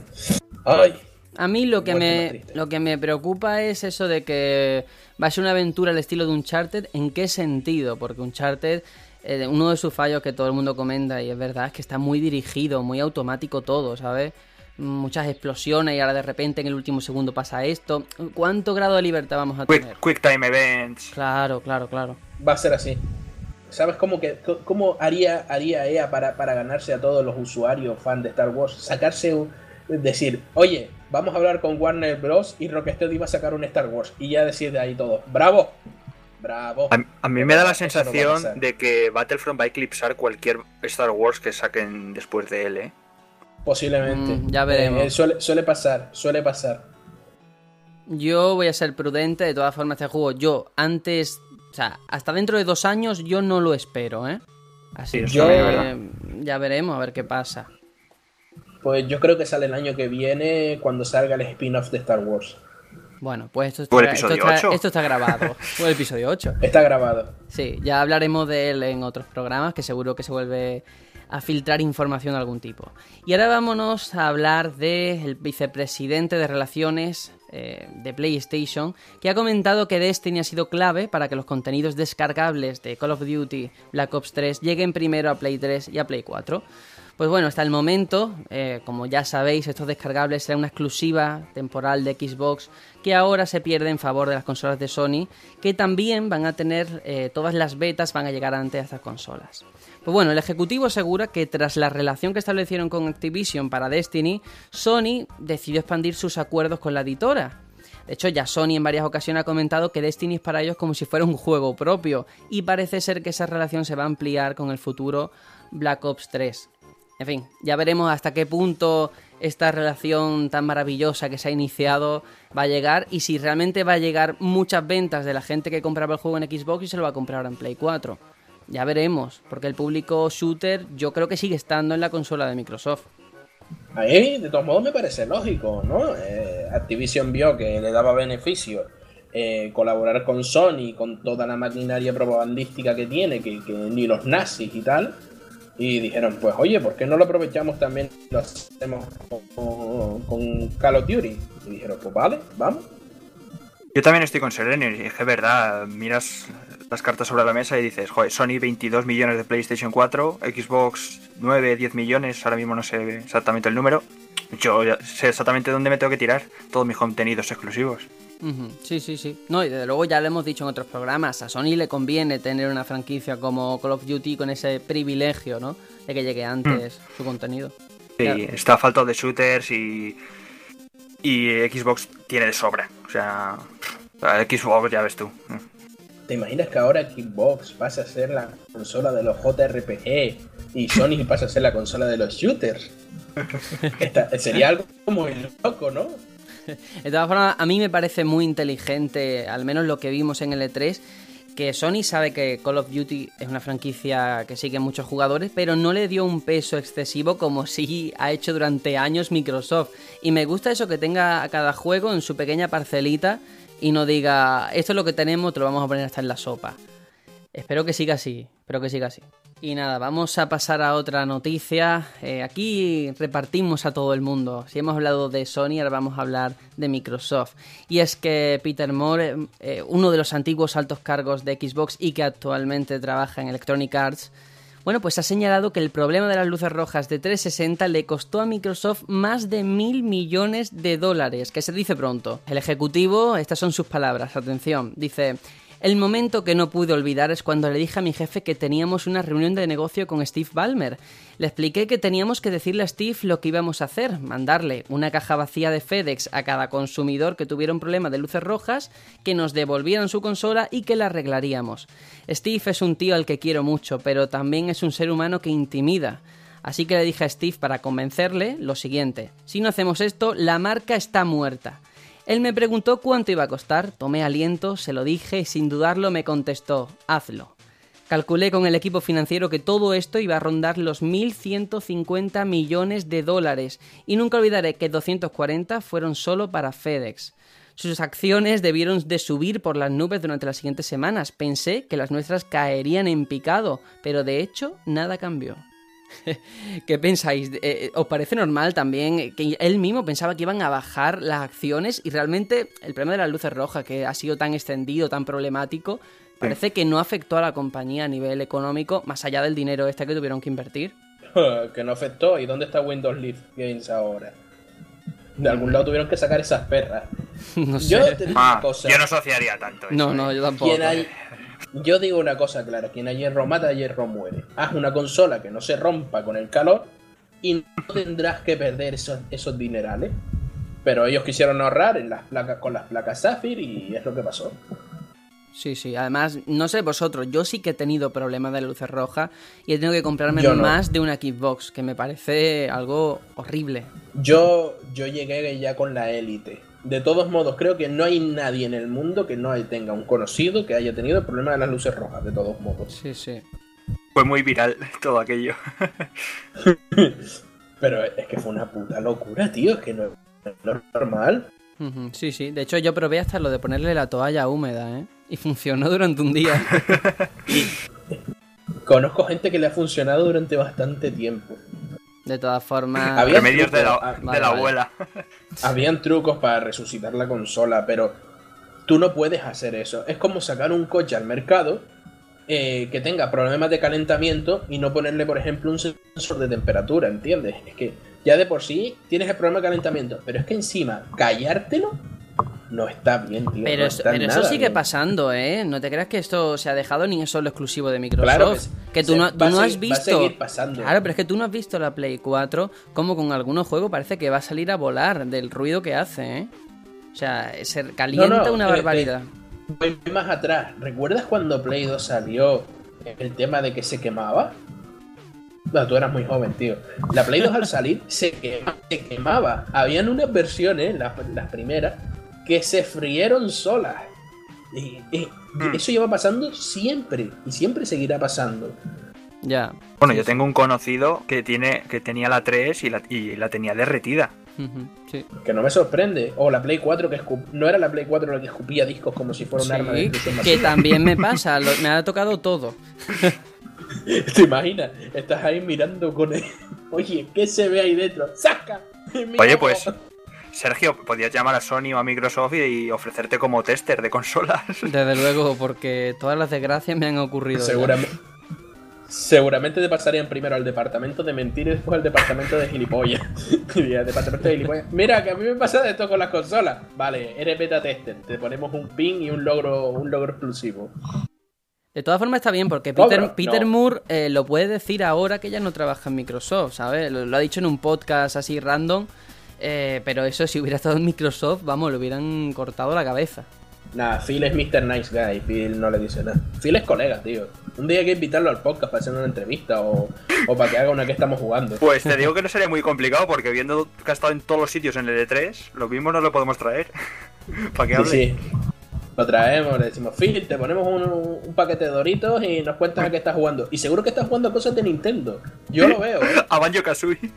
¡Ay! A mí lo que, me, lo que me preocupa es eso de que va a ser una aventura al estilo de Uncharted. ¿En qué sentido? Porque Uncharted, eh, uno de sus fallos que todo el mundo comenta, y es verdad, es que está muy dirigido, muy automático todo, ¿sabes? Muchas explosiones y ahora de repente en el último segundo pasa esto. ¿Cuánto grado de libertad vamos a tener? Quick, time events. Claro, claro, claro. Va a ser así. ¿Sabes cómo, que, cómo haría, haría EA para, para ganarse a todos los usuarios fan de Star Wars? Sacarse un... Decir, oye, vamos a hablar con Warner Bros. y Rocksteady va a sacar un Star Wars. Y ya decide ahí todo. ¡Bravo! ¡Bravo! A, mí me da la sensación de que Battlefront va a eclipsar cualquier Star Wars que saquen después de él, ¿eh? Posiblemente. Mm, ya veremos. Eh, suele, pasar, suele pasar. Yo voy a ser prudente, de todas formas, este juego. Yo, antes. O sea, hasta dentro de dos años, yo no lo espero, ¿eh? Así que ya veremos a ver qué pasa. Pues yo creo que sale el año que viene cuando salga el spin-off de Star Wars. Bueno, pues esto está, esto está, esto está grabado. [LAUGHS] Fue el episodio 8. Está grabado. Sí, ya hablaremos de él en otros programas, que seguro que se vuelve a filtrar información de algún tipo. Y ahora vámonos a hablar del vicepresidente de Relaciones eh, de PlayStation, que ha comentado que Destiny ha sido clave para que los contenidos descargables de Call of Duty Black Ops 3 lleguen primero a Play 3 y a Play 4. Pues bueno, hasta el momento, eh, como ya sabéis, estos descargables serán una exclusiva temporal de Xbox que ahora se pierde en favor de las consolas de Sony, que también van a tener eh, todas las betas, van a llegar antes a estas consolas. Pues bueno, el ejecutivo asegura que tras la relación que establecieron con Activision para Destiny, Sony decidió expandir sus acuerdos con la editora. De hecho, ya Sony en varias ocasiones ha comentado que Destiny es para ellos como si fuera un juego propio, y parece ser que esa relación se va a ampliar con el futuro Black Ops 3. En fin, ya veremos hasta qué punto esta relación tan maravillosa que se ha iniciado va a llegar y si realmente va a llegar muchas ventas de la gente que compraba el juego en Xbox y se lo va a comprar ahora en Play 4. Ya veremos, porque el público shooter yo creo que sigue estando en la consola de Microsoft. Ahí, de todos modos, me parece lógico, ¿no? Eh, Activision vio que le daba beneficio eh, colaborar con Sony, con toda la maquinaria propagandística que tiene, que, que ni los nazis y tal y dijeron, pues oye, ¿por qué no lo aprovechamos también lo hacemos con, con Call of Duty? Y dijeron, pues vale, vamos. Yo también estoy con Sereno y que verdad, miras las cartas sobre la mesa y dices, joder, Sony 22 millones de PlayStation 4, Xbox 9, 10 millones, ahora mismo no sé exactamente el número. Yo sé exactamente dónde me tengo que tirar todos mis contenidos exclusivos. Sí, sí, sí. No, y desde luego ya lo hemos dicho en otros programas. A Sony le conviene tener una franquicia como Call of Duty con ese privilegio, ¿no? De que llegue antes su contenido. Sí, Claro. está falto de shooters y. Y Xbox tiene de sobra. O sea, Xbox ya ves tú. ¿Te imaginas que ahora Xbox pasa a ser la consola de los JRPG y Sony [LAUGHS] pasa a ser la consola de los shooters? [LAUGHS] Esta- sería algo muy loco, ¿no? [LAUGHS] De todas formas, a mí me parece muy inteligente, al menos lo que vimos en el E3, que Sony sabe que Call of Duty es una franquicia que sigue muchos jugadores, pero no le dio un peso excesivo como [LAUGHS] sí ha hecho durante años Microsoft. Y me gusta eso que tenga a cada juego en su pequeña parcelita y no diga, esto es lo que tenemos, te lo vamos a poner hasta en la sopa. Espero que siga así, espero que siga así. Y nada, vamos a pasar a otra noticia. Eh, aquí repartimos a todo el mundo. Si hemos hablado de Sony, ahora vamos a hablar de Microsoft. Y es que Peter Moore, eh, uno de los antiguos altos cargos de Xbox y que actualmente trabaja en Electronic Arts, bueno, pues ha señalado que el problema de las luces rojas de 360 le costó a Microsoft más de mil millones de dólares, que se dice pronto. El ejecutivo, estas son sus palabras, atención, dice... El momento que no pude olvidar es cuando le dije a mi jefe que teníamos una reunión de negocio con Steve Ballmer. Le expliqué que teníamos que decirle a Steve lo que íbamos a hacer, mandarle una caja vacía de FedEx a cada consumidor que tuviera un problema de luces rojas, que nos devolvieran su consola y que la arreglaríamos. Steve es un tío al que quiero mucho, pero también es un ser humano que intimida. Así que le dije a Steve para convencerle lo siguiente, si no hacemos esto, la marca está muerta. Él me preguntó cuánto iba a costar, tomé aliento, se lo dije y sin dudarlo me contestó, hazlo. Calculé con el equipo financiero que todo esto iba a rondar los 1.150 millones de dólares y nunca olvidaré que 240 fueron solo para FedEx. Sus acciones debieron de subir por las nubes durante las siguientes semanas. Pensé que las nuestras caerían en picado, pero de hecho nada cambió. [LAUGHS] ¿Qué pensáis? Eh, ¿Os parece normal también que él mismo pensaba que iban a bajar las acciones y realmente el problema de las luces rojas, que ha sido tan extendido, tan problemático, parece que no afectó a la compañía a nivel económico, más allá del dinero este que tuvieron que invertir? [LAUGHS] que no afectó. ¿Y dónde está Windows Live Games ahora? De algún lado tuvieron que sacar esas perras. [LAUGHS] No sé. Yo te digo Ah, una cosa. yo no asociaría tanto. eso, No, ¿eh? no, yo tampoco. Quien hay- Yo digo una cosa clara, quien a hierro mata, a hierro muere. Haz una consola que no se rompa con el calor y no tendrás que perder esos, esos dinerales. Pero ellos quisieron ahorrar en las placas, con las placas Sapphire y es lo que pasó. Sí, sí. Además, no sé vosotros, yo sí que he tenido problemas de luces rojas y he tenido que comprarme no. más de una Xbox, que me parece algo horrible. Yo, yo llegué ya con la élite. De todos modos, creo que no hay nadie en el mundo que no tenga un conocido que haya tenido el problema de las luces rojas, de todos modos. Sí, sí. Fue muy viral [LAUGHS] todo aquello. [LAUGHS] Pero es que fue una puta locura, tío, es que no, no es normal. Sí, sí. De hecho, yo probé hasta lo de ponerle la toalla húmeda, ¿eh? Y funcionó durante un día. [LAUGHS] Conozco gente que le ha funcionado durante bastante tiempo. De todas formas... Había Remedios de la, ah, de vale, la vale. abuela. [LAUGHS] Habían trucos para resucitar la consola, pero tú no puedes hacer eso. Es como sacar un coche al mercado eh, que tenga problemas de calentamiento y no ponerle, por ejemplo, un sensor de temperatura, ¿entiendes? Es que ya de por sí tienes el problema de calentamiento, pero es que encima callártelo no está bien, tío. Pero, no eso, está pero eso nada sigue bien. pasando, ¿eh? No te creas que esto se ha dejado ni es solo exclusivo de Microsoft. Claro que tú no, tú no has seguir- va a visto. seguir pasando. Claro, pero es que tú no has visto la Play 4 como con algunos juegos parece que va a salir a volar del ruido que hace, ¿eh? O sea, se calienta No, una eh, barbaridad. Voy más atrás. ¿Recuerdas cuando Play 2 salió el tema de que se quemaba? No, tú eras muy joven, tío. La Play 2 al salir se, quema- se quemaba. Habían unas versiones, las, las primeras, que se frieron solas. Y, y- Mm. eso lleva pasando siempre. Y siempre seguirá pasando. Ya. Bueno, yo tengo un conocido que tiene que tenía la 3 y la, y la tenía derretida. Ujú, Sí. Que no me sorprende. O la Play 4 que escup- no era la Play 4 la que escupía discos como si fuera un arma de Sí, que masiva. también me [LAUGHS] pasa, lo- me ha tocado todo. ¿Te imaginas? Estás ahí mirando con el... [LAUGHS] Oye, ¿qué se ve ahí dentro? ¡Saca! Oye, ojo. pues, Sergio, podías llamar a Sony o a Microsoft y, ofrecerte como tester de consolas. [LAUGHS] Desde luego, porque todas las desgracias me han ocurrido. ya. Seguramente... Seguramente te pasarían primero al departamento de mentir y después al departamento de gilipollas. [LAUGHS] Y al departamento de gilipollas. Mira, que a mí me pasa esto con las consolas. Vale, eres beta tester. Te ponemos un pin y un logro, un logro exclusivo. De todas formas está bien porque Peter, pero Peter no. Moore eh, lo puede decir ahora que ya no trabaja en Microsoft, ¿sabes? Lo, lo ha dicho en un podcast así random, eh, pero eso si hubiera estado en Microsoft, vamos, le hubieran cortado la cabeza. Nada, Phil es Mr. Nice Guy. Phil no le dice nada. Phil es colega, tío. Un día hay que invitarlo al podcast para hacer una entrevista o, o para que haga una que estamos jugando. Pues te digo que no sería muy complicado porque viendo que ha estado en todos los sitios en el E3, lo mismo no lo podemos traer. [LAUGHS] Para que Sí, hable. sí. Lo traemos, le decimos, Phil, te ponemos un, un paquete de doritos y nos cuentas a qué estás jugando. Y seguro que estás jugando cosas de Nintendo. Yo lo veo, ¿eh? [LAUGHS] A Banjo Kazooie. [LAUGHS]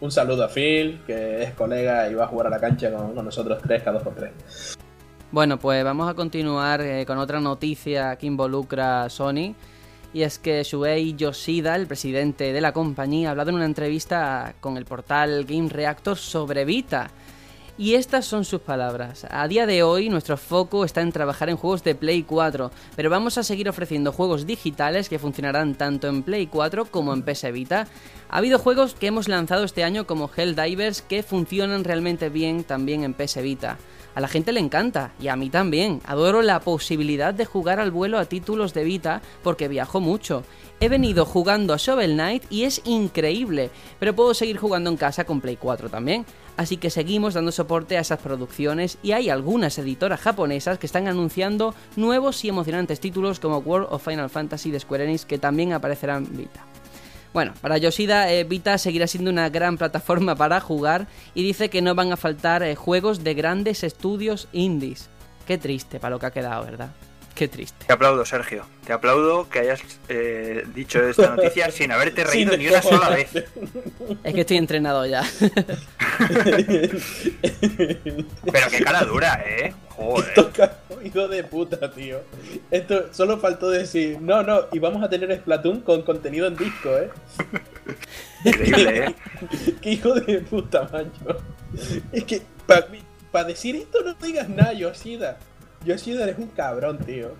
Un saludo a Phil, que es colega y va a jugar a la cancha con, con nosotros tres, cada dos por tres. Bueno, pues vamos a continuar eh, con otra noticia que involucra a Sony. Y es que Shuei Yoshida, el presidente de la compañía, ha hablado en una entrevista con el portal Game Reactor sobre Vita. Y estas son sus palabras. A día de hoy nuestro foco está en trabajar en juegos de Play 4, pero vamos a seguir ofreciendo juegos digitales que funcionarán tanto en Play 4 como en PS Vita. Ha habido juegos que hemos lanzado este año como Helldivers que funcionan realmente bien también en PS Vita. A la gente le encanta, y a mí también. Adoro la posibilidad de jugar al vuelo a títulos de Vita porque viajo mucho. He venido jugando a Shovel Knight y es increíble, pero puedo seguir jugando en casa con Play 4 también. Así que seguimos dando soporte a esas producciones y hay algunas editoras japonesas que están anunciando nuevos y emocionantes títulos como World of Final Fantasy de Square Enix que también aparecerán en Vita. Bueno, para Yoshida, eh, Vita seguirá siendo una gran plataforma para jugar y dice que no van a faltar eh, juegos de grandes estudios indies. Qué triste para lo que ha quedado, ¿verdad? Qué triste. Te aplaudo, Sergio. Te aplaudo que hayas eh, dicho esta noticia [LAUGHS] sin haberte reído Sin ni una sola vez. Es que estoy entrenado ya. [LAUGHS] Pero qué cara dura, ¿eh? Joder. Toca, hijo de puta, tío. Esto solo faltó decir, no, no, y vamos a tener Splatoon con contenido en disco, ¿eh? [LAUGHS] Increíble, ¿eh? Qué hijo de puta, macho. Es que, para decir esto no digas nada, Yoshida. Yoshida eres un cabrón, tío.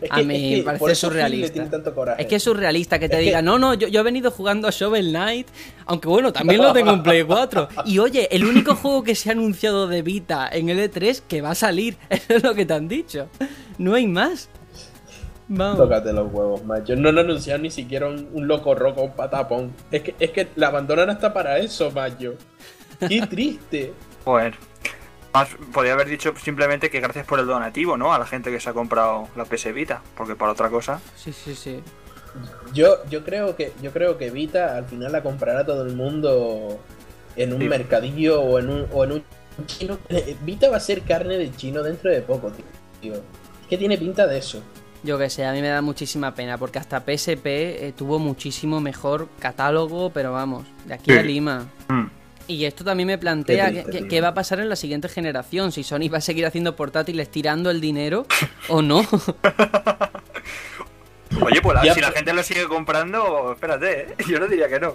Es A mí me por parece surrealista. tanto. Es que es surrealista que te Es que- diga, no, no, yo, yo he venido jugando a Shovel Knight, aunque bueno, también lo tengo en Play 4. Y oye, el único juego que se ha anunciado de Vita en el E3 que va a salir, [LAUGHS] eso es lo que te han dicho. No hay más. Vamos. Tócate los huevos, macho. No han anunciado ni siquiera un, un loco roco, un patapón. Es que, es que la abandonan hasta para eso, macho. Qué triste. Joder. Más, podría haber dicho simplemente que gracias por el donativo, ¿no? A la gente que se ha comprado la PS Vita. Porque para otra cosa. Sí, sí, sí. Yo, yo creo que, yo creo que Vita al final la comprará todo el mundo en un Sí. mercadillo o en un, o en un chino. [LAUGHS] Vita va a ser carne de chino dentro de poco, tío. Es que tiene pinta de eso. Yo que sé, a mí me da muchísima pena porque hasta PSP eh, tuvo muchísimo mejor catálogo, pero vamos, de aquí Sí. a Lima. Mm. Y esto también me plantea Qué triste, qué- tío. qué va a pasar en la siguiente generación, si Sony va a seguir haciendo portátiles tirando el dinero o no. [LAUGHS] Oye, pues la- Ya, si la gente lo sigue comprando, espérate, ¿eh? [LAUGHS] Yo no diría que no.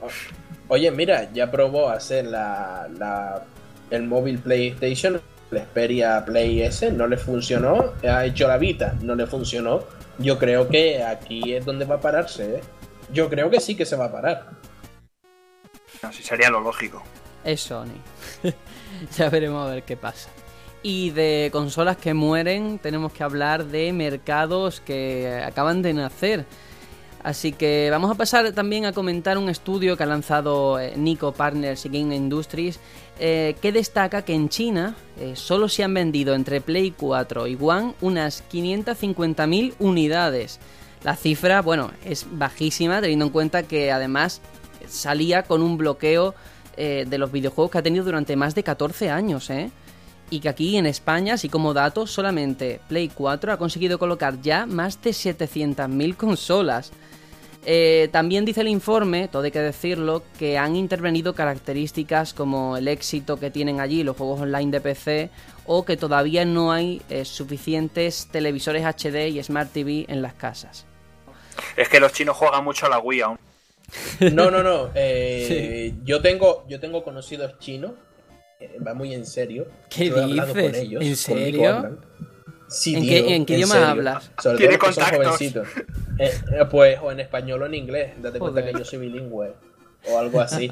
Oye, mira, ya probó hacer la, la, el móvil PlayStation el Xperia Play S, no le funcionó, ha hecho la Vita, no le funcionó. Yo creo que aquí es donde va a pararse, ¿eh? Yo creo que sí que se va a parar. Así sería lo lógico. Es Sony. [LAUGHS] ya veremos a ver qué pasa. Y de consolas que mueren, tenemos que hablar de mercados que acaban de nacer. Así que vamos a pasar también a comentar un estudio que ha lanzado eh, Nico Partners y Game Industries eh, que destaca que en China eh, solo se han vendido entre Play 4 y One unas 550.000 unidades. La cifra, bueno, es bajísima teniendo en cuenta que además salía con un bloqueo de los videojuegos que ha tenido durante más de 14 años, ¿eh? y que aquí en España, así como datos, solamente Play 4 ha conseguido colocar ya más de 700.000 consolas. Eh, también dice el informe, todo hay que decirlo, que han intervenido características como el éxito que tienen allí los juegos online de PC o que todavía no hay eh, suficientes televisores HD y Smart TV en las casas. Es que los chinos juegan mucho a la Wii aún. No, no, no. [LAUGHS] Eh, yo, tengo, yo tengo conocidos chinos eh, va muy en serio. ¿Qué dices? ¿En serio? Sí, ¿En, qué, idioma hablas? Sobre ¿Tiene todo contactos? Eh, eh, pues o en español o en inglés. Date cuenta que yo soy bilingüe o algo así.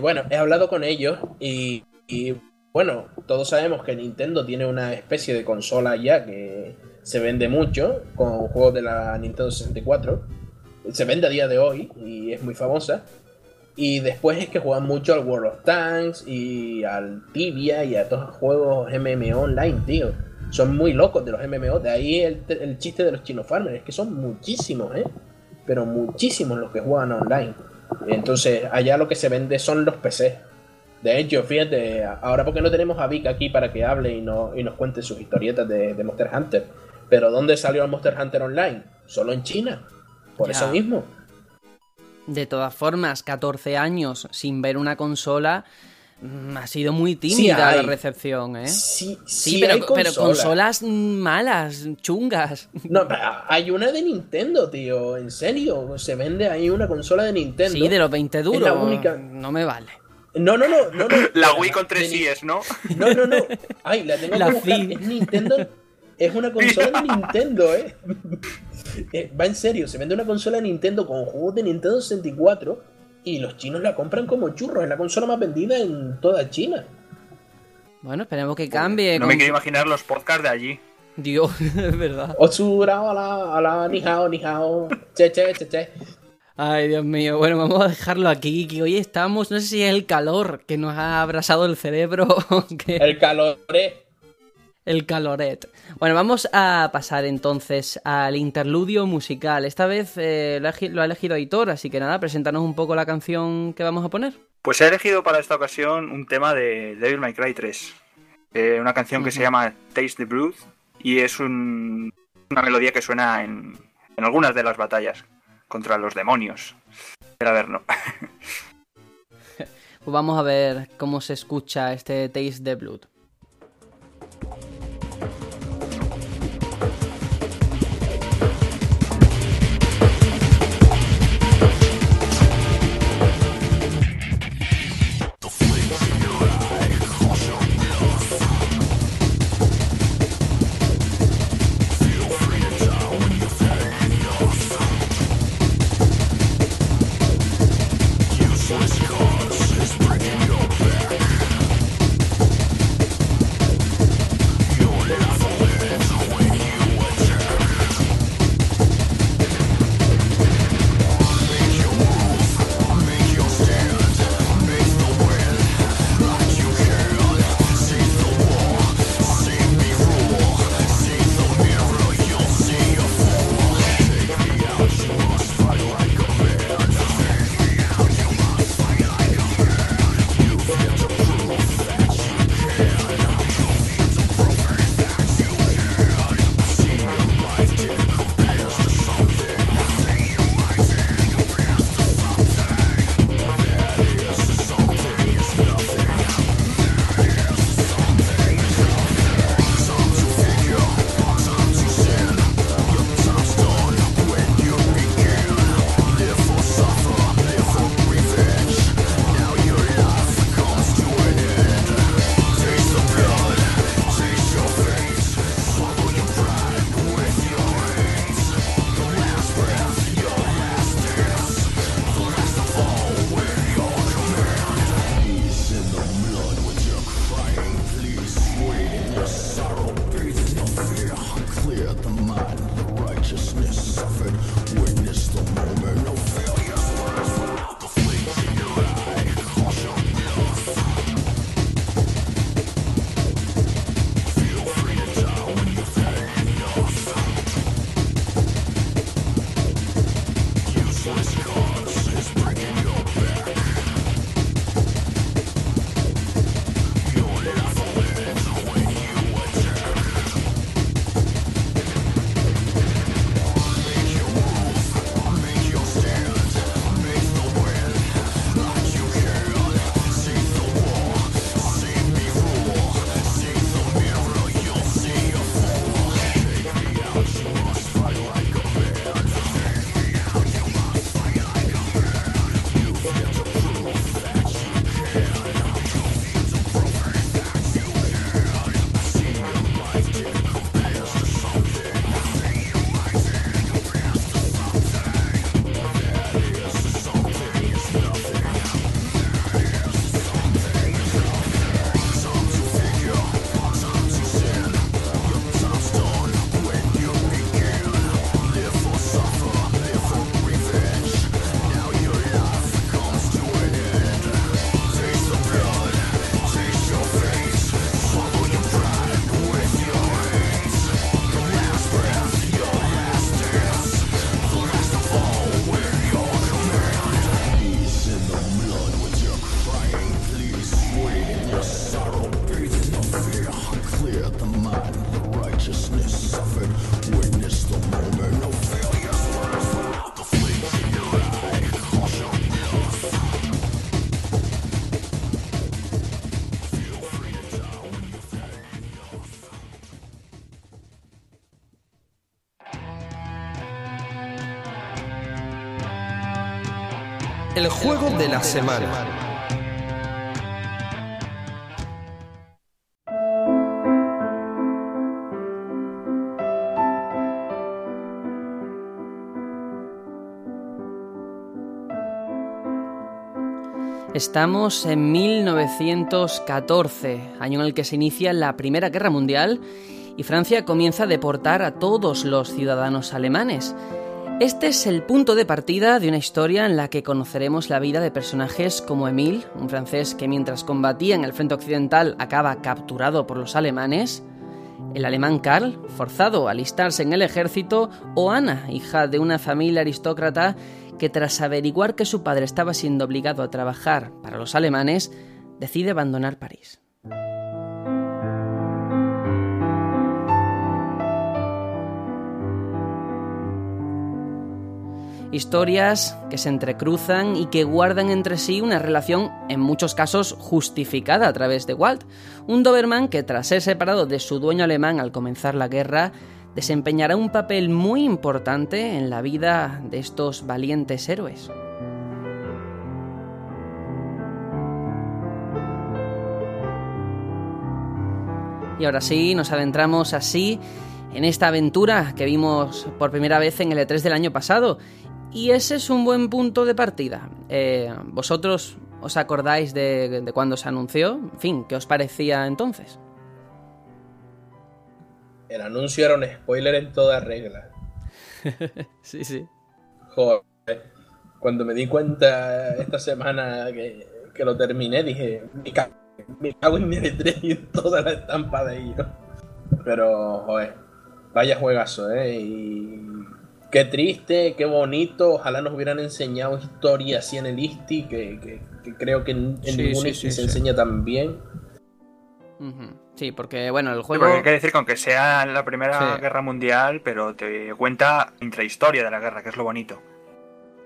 bueno, he hablado con ellos y, y, bueno, todos sabemos que Nintendo tiene una especie de consola ya que se vende mucho con juegos de la Nintendo 64. Se vende a día de hoy y es muy famosa. Y después es que juegan mucho al World of Tanks y al Tibia y a todos los juegos MMO online, tío. Son muy locos de los MMO. De ahí el, chiste de los Chino Farmers. Es que son muchísimos, ¿eh? Pero muchísimos los que juegan online. Entonces, allá lo que se vende son los PC. De hecho, fíjate, ahora porque no tenemos a Vic aquí para que hable y, no, y nos cuente sus historietas de, Monster Hunter. Pero ¿dónde salió el Monster Hunter Online? Solo en China. Por eso mismo. De todas formas, 14 años sin ver una consola mm, ha sido muy tímida la recepción, ¿eh? Sí, sí, pero, consolas. malas, chungas. No, hay una de Nintendo, tío. En serio, se vende ahí una consola de Nintendo. Sí, de los 20 duros. única... No me vale. No, no, no, no, La Wii con tres es, ¿no? No, no, no. Ay, la tengo la que Es Nintendo. Es una consola de [LAUGHS] Nintendo, ¿eh? [LAUGHS] Eh, va en serio, se vende una consola de Nintendo con juegos de Nintendo 64 y los chinos la compran como churros. Es la consola más vendida en toda China. Bueno, esperemos que cambie. No me quiero imaginar los podcasts de allí. Dios, [LAUGHS] es verdad. Otsura, hola, hola, ni hao, ni hao. Che, che, che, che. Ay, Dios mío. Bueno, vamos a dejarlo aquí. Que hoy estamos, no sé si es el calor que nos ha abrasado el cerebro. [LAUGHS] Que... El calor, eh. El caloret. Bueno, vamos a pasar entonces al interludio musical. Esta vez eh, lo, ha elegido Aitor, así que nada, preséntanos un poco la canción que vamos a poner. Pues he elegido para esta ocasión un tema de Devil May Cry 3. Eh, una canción que se llama Taste the Blood y es una melodía que suena en, en, algunas de las batallas contra los demonios. Pero a ver, no. [LAUGHS] pues vamos a ver cómo se escucha este Taste the Blood. Semana. Estamos en 1914, año en el que se inicia la Primera Guerra Mundial y Francia comienza a deportar a todos los ciudadanos alemanes. Este es el punto de partida de una historia en la que conoceremos la vida de personajes como Emile, un francés que mientras combatía en el frente occidental acaba capturado por los alemanes, el alemán Karl, forzado a alistarse en el ejército, o Ana, hija de una familia aristócrata que tras averiguar que su padre estaba siendo obligado a trabajar para los alemanes, decide abandonar París. Historias que se entrecruzan y que guardan entre sí una relación en muchos casos justificada a través de Walt, un Doberman que tras ser separado de su dueño alemán al comenzar la guerra, desempeñará un papel muy importante en la vida de estos valientes héroes. Y ahora sí, nos adentramos así en esta aventura que vimos por primera vez en el E3 del año pasado. Y ese es un buen punto de partida. Eh, ¿Vosotros os acordáis de, de cuando se anunció? En fin, ¿qué os parecía entonces? El anuncio era un spoiler en toda regla. [LAUGHS] sí, sí. Joder. Cuando me di cuenta esta semana que, que lo terminé, dije, me cago, me cago en mi E3 y en toda la estampa de ellos. Pero, joder, vaya juegazo, ¿eh? Y qué triste, qué bonito. Ojalá nos hubieran enseñado historia así en el ISTI, que, que, que creo que en, en Sí, ningún sí, ISTI sí, se sí. enseña tan bien. Sí, porque bueno, el Sí, juego... porque hay que decir que aunque sea la Primera Sí. Guerra Mundial, pero te cuenta intrahistoria de la guerra, que es lo bonito.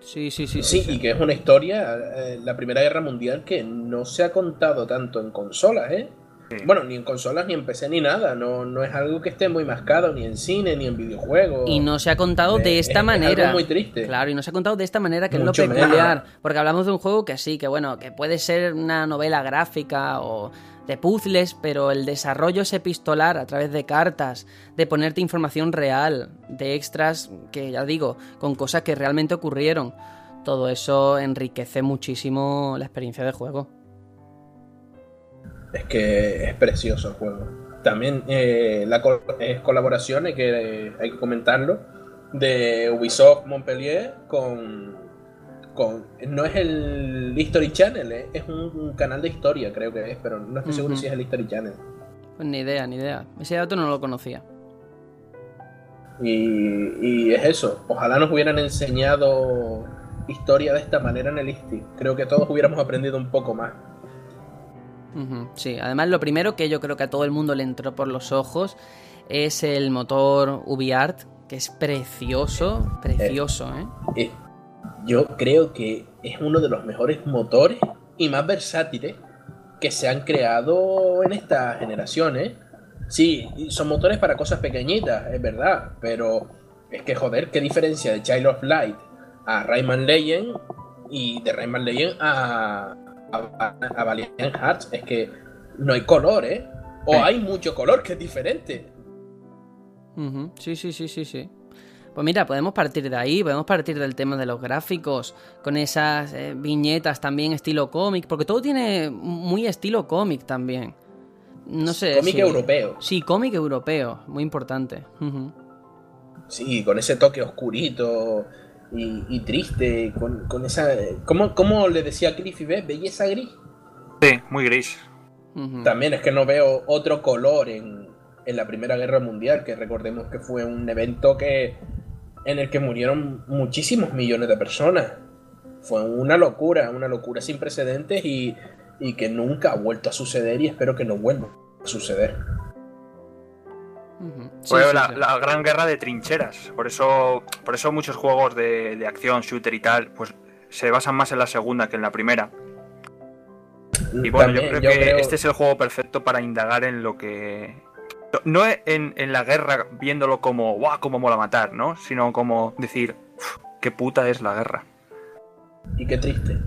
Sí, sí, sí, Sí, sí. y que es una historia, eh, la Primera Guerra Mundial, que no se ha contado tanto en consolas, ¿eh? Sí. Bueno, ni en consolas, ni en PC, ni nada. No, no es algo que esté muy mascado, ni en cine, ni en videojuegos. Y no se ha contado de Es- esta es manera. algo muy triste. Claro, y no se ha contado de esta manera que Mucho es lo menos. peculiar. Porque hablamos de un juego que sí, que bueno, que puede ser una novela gráfica o de puzzles, pero el desarrollo es epistolar a través de cartas, de ponerte información real, de extras que ya digo, con cosas que realmente ocurrieron. Todo eso enriquece muchísimo la experiencia de juego. Es que es precioso el juego. También eh, la col- es colaboración, hay que, hay que comentarlo, de Ubisoft Montpellier con, con... No es el History Channel, eh, es un, un canal de historia, creo que es, pero no estoy seguro si es el History Channel. Pues ni idea, ni idea. Ese dato no lo conocía. Y, y es eso, ojalá nos hubieran enseñado historia de esta manera en el ISTI. Creo que todos hubiéramos aprendido un poco más. Sí, además lo primero que yo creo que a todo el mundo le entró por los ojos es el motor UbiArt, que es precioso, precioso, ¿eh? Eh, yo creo que es uno de los mejores motores y más versátiles que se han creado en esta generación, ¿eh? Sí, son motores para cosas pequeñitas, es verdad, pero es que joder, qué diferencia de Child of Light a Rayman Legend y de Rayman Legend a, a, Valiant Hearts, es que no hay color, ¿eh? O Sí. hay mucho color que es diferente. Sí, sí, sí, sí, sí. Pues mira, podemos partir de ahí, podemos partir del tema de los gráficos, con esas eh, viñetas también estilo cómic, porque todo tiene muy estilo cómic también. No sé. Cómic europeo. Sí, cómic europeo, muy importante. Sí, con ese toque oscurito y, y triste, con, con esa... ¿cómo, cómo le decía Cliffy B? ¿Belleza gris? Sí, muy gris. También es que no veo otro color en, en la Primera Guerra Mundial, que recordemos que fue un evento que en el que murieron muchísimos millones de personas. Fue una locura, una locura sin precedentes y, y que nunca ha vuelto a suceder y espero que no vuelva a suceder. Sí, Fue sí, la, sí. la gran guerra de trincheras. Por eso, por eso muchos juegos de, de acción, shooter y tal, pues se basan más en la segunda que en la primera. Y bueno, También, yo creo que este es el juego perfecto para indagar en lo que. No en, en la guerra viéndolo como, guau, cómo mola matar, ¿no? Sino como decir, "Uf, qué puta es la guerra. Y qué triste.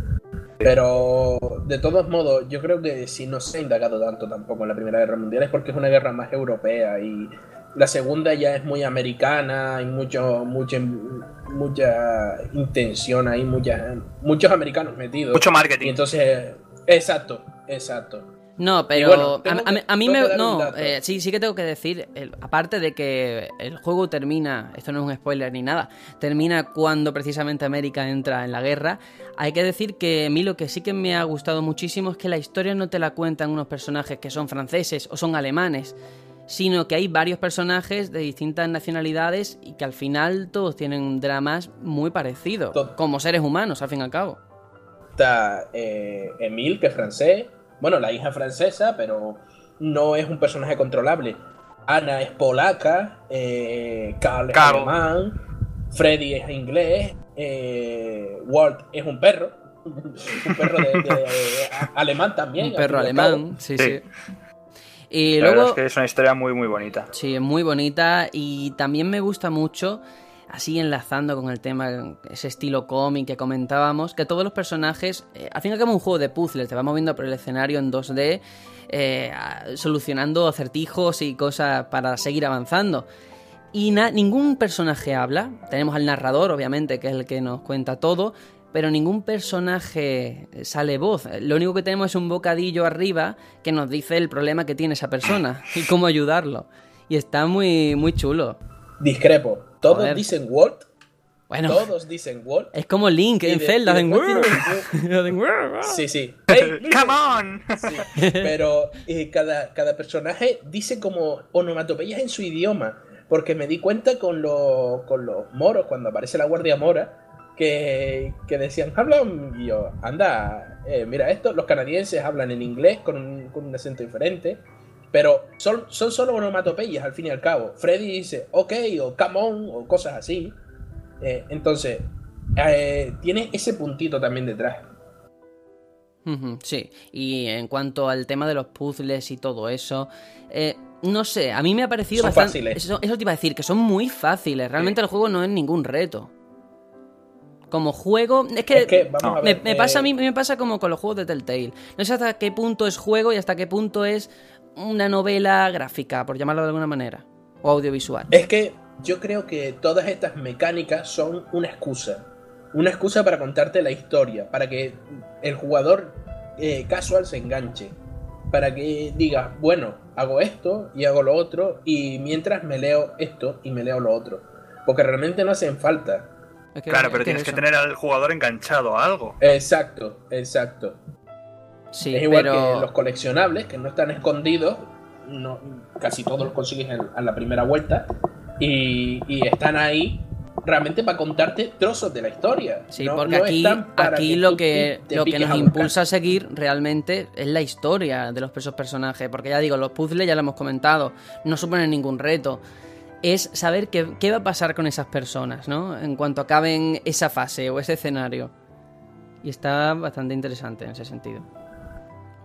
Pero de todos modos, yo creo que si no se ha indagado tanto tampoco en la Primera Guerra Mundial es porque es una guerra más europea y la segunda ya es muy americana, hay mucho, mucha, mucha intención ahí, mucha, muchos americanos metidos. Mucho marketing. Y entonces, exacto, exacto. No, pero bueno, a- mí- que- a mí tengo me... No, eh, sí, sí que tengo que decir, el- aparte de que el juego termina, esto no es un spoiler ni nada, termina cuando precisamente América entra en la guerra, hay que decir que a mí lo que sí que me ha gustado muchísimo es que la historia no te la cuentan unos personajes que son franceses o son alemanes, sino que hay varios personajes de distintas nacionalidades y que al final todos tienen dramas muy parecidos, como seres humanos, al fin y al cabo. Está eh, Emile, que es francés. Bueno, la hija francesa, pero no es un personaje controlable. Ana es polaca. Eh, Carl es Carl. alemán. Freddy es inglés. eh, Walt es un perro. [LAUGHS] un perro de, alemán también. Un perro alemán, sí, Sí. sí. Y La verdad luego... es que es una historia muy, muy bonita. Sí, es muy bonita y también me gusta mucho, así enlazando con el tema, ese estilo cómic que comentábamos, que todos los personajes, eh, al fin y al cabo un juego de puzzles, te vas moviendo por el escenario en 2D, eh, solucionando acertijos y cosas para seguir avanzando. Y ningún personaje habla, tenemos al narrador, obviamente, que es el que nos cuenta todo, pero ningún personaje sale voz. Lo único que tenemos es un bocadillo arriba que nos dice el problema que tiene esa persona y cómo ayudarlo. Y está muy, muy chulo. Discrepo. Todos Joder. dicen Walt. Bueno, Todos dicen Walt. es como Link en de- Zelda. Hacen "Wuh". [LAUGHS] [LAUGHS] Sí, sí. [LAUGHS] Hey. ¡Come on! Sí, pero eh, cada, cada personaje dice como onomatopeyas en su idioma. Porque me di cuenta con, los con los moros, cuando aparece la guardia mora, que, que decían, hablan. Y yo, anda, eh, mira esto. Los canadienses hablan en inglés con un, con un acento diferente. Pero son, son solo onomatopeyas al fin y al cabo. Freddy dice, ok, o come on, o cosas así. Eh, entonces, eh, tiene ese puntito también detrás. Sí, y en cuanto al tema de los puzzles y todo eso, eh, no sé, a mí me ha parecido Son bastante... fáciles. Eso, eso te iba a decir, que son muy fáciles, realmente el juego no es ningún reto. Como juego, es que, Es que, vamos a me, ver, me pasa a mí me pasa como con los juegos de Telltale. No sé hasta qué punto es juego y hasta qué punto es una novela gráfica, por llamarlo de alguna manera, o audiovisual. Es que yo creo que todas estas mecánicas son una excusa. Una excusa para contarte la historia, para que el jugador eh, casual se enganche. Para que diga, bueno, hago esto y hago lo otro, y mientras me leo esto y me leo lo otro. Porque realmente no hacen falta. Es que- Claro, pero tienes es que tener al jugador enganchado a algo. Exacto, exacto. Sí, es igual pero... que los coleccionables, que no están escondidos, no, casi todos los consigues en- a la primera vuelta, y, y están ahí realmente para contarte trozos de la historia. Sí, No- porque no aquí, aquí que lo que, lo que nos a impulsa a seguir realmente es la historia de los esos personajes. Porque ya digo, los puzzles ya lo hemos comentado, no suponen ningún reto. Es saber qué, qué va a pasar con esas personas, ¿no? En cuanto acaben esa fase o ese escenario. Y está bastante interesante en ese sentido.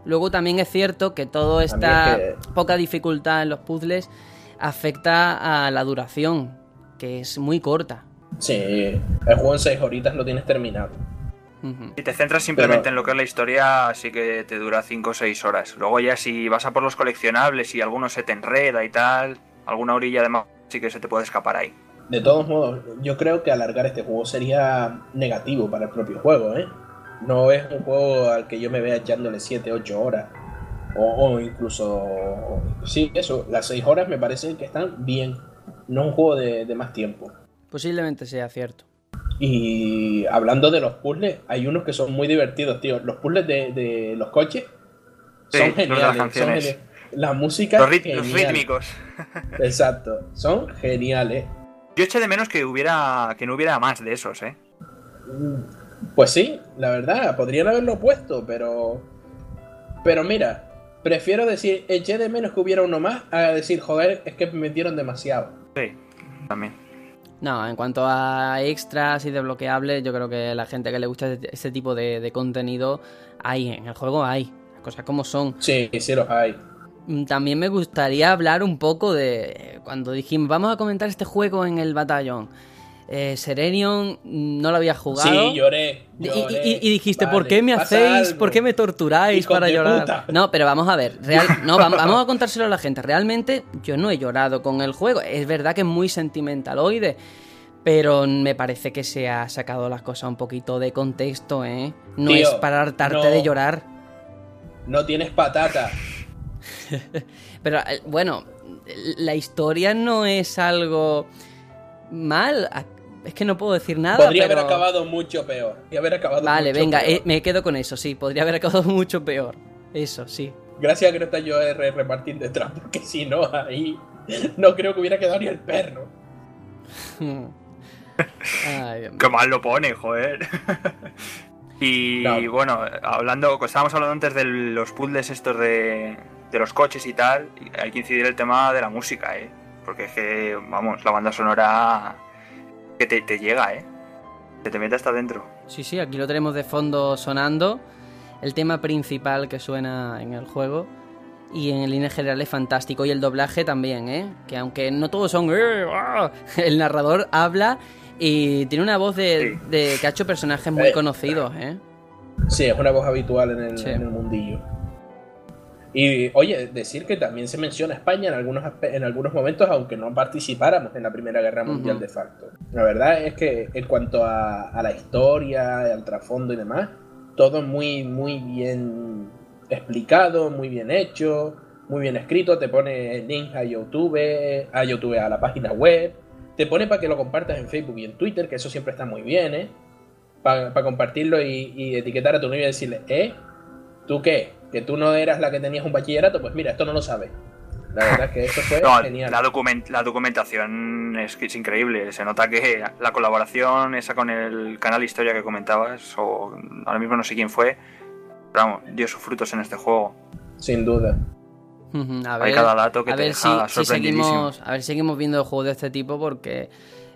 Luego también es cierto que toda esta es poca dificultad en los puzzles afecta a la duración, que es muy corta. Sí, el juego en 6 horitas lo tienes terminado. Si te centras simplemente Pero- en lo que es la historia, sí que te dura 5 o 6 horas. Luego ya si vas a por los coleccionables y alguno se te enreda y tal, alguna orilla de más sí que se te puede escapar ahí. De todos modos, yo creo que alargar este juego sería negativo para el propio juego, ¿eh? No es un juego al que yo me vea echándole 7, 8 horas. O, o incluso... Sí, eso, las 6 horas me parece que están bien. No es un juego de, de más tiempo. Posiblemente sea cierto. Y hablando de los puzzles, hay unos que son muy divertidos, tío. Los puzzles de, de los coches Sí, son los de las geniales. son canciones. geniales. La música Los, rit- los genial. rítmicos. Exacto, son geniales. Yo eché de menos que hubiera que no hubiera más de esos, ¿eh? Pues sí, la verdad, podrían haberlo puesto, pero. Pero mira, prefiero decir eché de menos que hubiera uno más a decir, joder, es que me metieron demasiado. Sí, también. No, en cuanto a extras y desbloqueables, yo creo que la gente que le gusta este, tipo de, de contenido, hay, en el juego hay, las cosas como son. Sí, sí los hay. Mm, También me gustaría hablar un poco de cuando dijimos, vamos a comentar este juego en el batallón. Eh, Serenion no lo había jugado. Sí, lloré. Y- lloré. Y, y- y dijiste, ¿por qué me hacéis? algo. ¿Por qué me torturáis para llorar? puta. No, pero vamos a ver. Real, no, vam- [LAUGHS] vamos a contárselo a la gente. Realmente yo no he llorado con el juego. Es verdad que es muy sentimentaloide. Pero me parece que se ha sacado las cosas un poquito de contexto, ¿eh? No Tío, es para hartarte no. de llorar. No tienes patata. [LAUGHS] Pero eh, bueno, la historia no es algo mal. Es que no puedo decir nada. Podría pero- haber acabado mucho peor. Podría haber acabado Vale, mucho venga, peor. eh, me quedo con eso, sí. Podría haber acabado [LAUGHS] mucho peor. Eso, sí. Gracias a que no está yo R. Martín detrás, porque si no, ahí no creo que hubiera quedado ni el perro. [LAUGHS] Ay. Qué mal lo pone, joder. [LAUGHS] y No. bueno, hablando, estábamos hablando antes de los puzzles estos de, de los coches y tal, y hay que incidir el tema de la música, ¿eh? Porque es que, vamos, la banda sonora que te, te llega, ¿eh? Que te mete hasta adentro. Sí, sí, aquí lo tenemos de fondo sonando. El tema principal que suena en el juego. Y en línea general es fantástico. Y el doblaje también, ¿eh? Que aunque no todos son... "Eh, ah", [LAUGHS] El narrador habla y tiene una voz de, Sí. de que ha hecho personajes muy Eh. conocidos, ¿eh? Sí, es una voz habitual en el, Sí. en el mundillo. Y oye, decir que también se menciona España en algunos, en algunos momentos, aunque no participáramos en la Primera Guerra Mundial de facto. La verdad es que en cuanto a, a la historia, al trasfondo y demás, todo muy, muy bien explicado, muy bien hecho, muy bien escrito. Te pone links a YouTube, a YouTube, a la página web. Te pone para que lo compartas en Facebook y en Twitter, que eso siempre está muy bien, ¿eh? Para compartirlo y, y etiquetar a tu novia y decirle, ¿eh? ¿Tú qué? ¿Que tú no eras la que tenías un bachillerato? Pues mira, esto no lo sabes. La [LAUGHS] verdad es que eso fue No, genial. la, document- la documentación es, increíble. Se nota que la colaboración esa con el canal Historia que comentabas, o ahora mismo no sé quién fue, pero vamos, dio sus frutos en este juego. Sin duda. A Hay ver, cada dato que a te ver deja si seguimos, a ver si seguimos viendo juegos de este tipo porque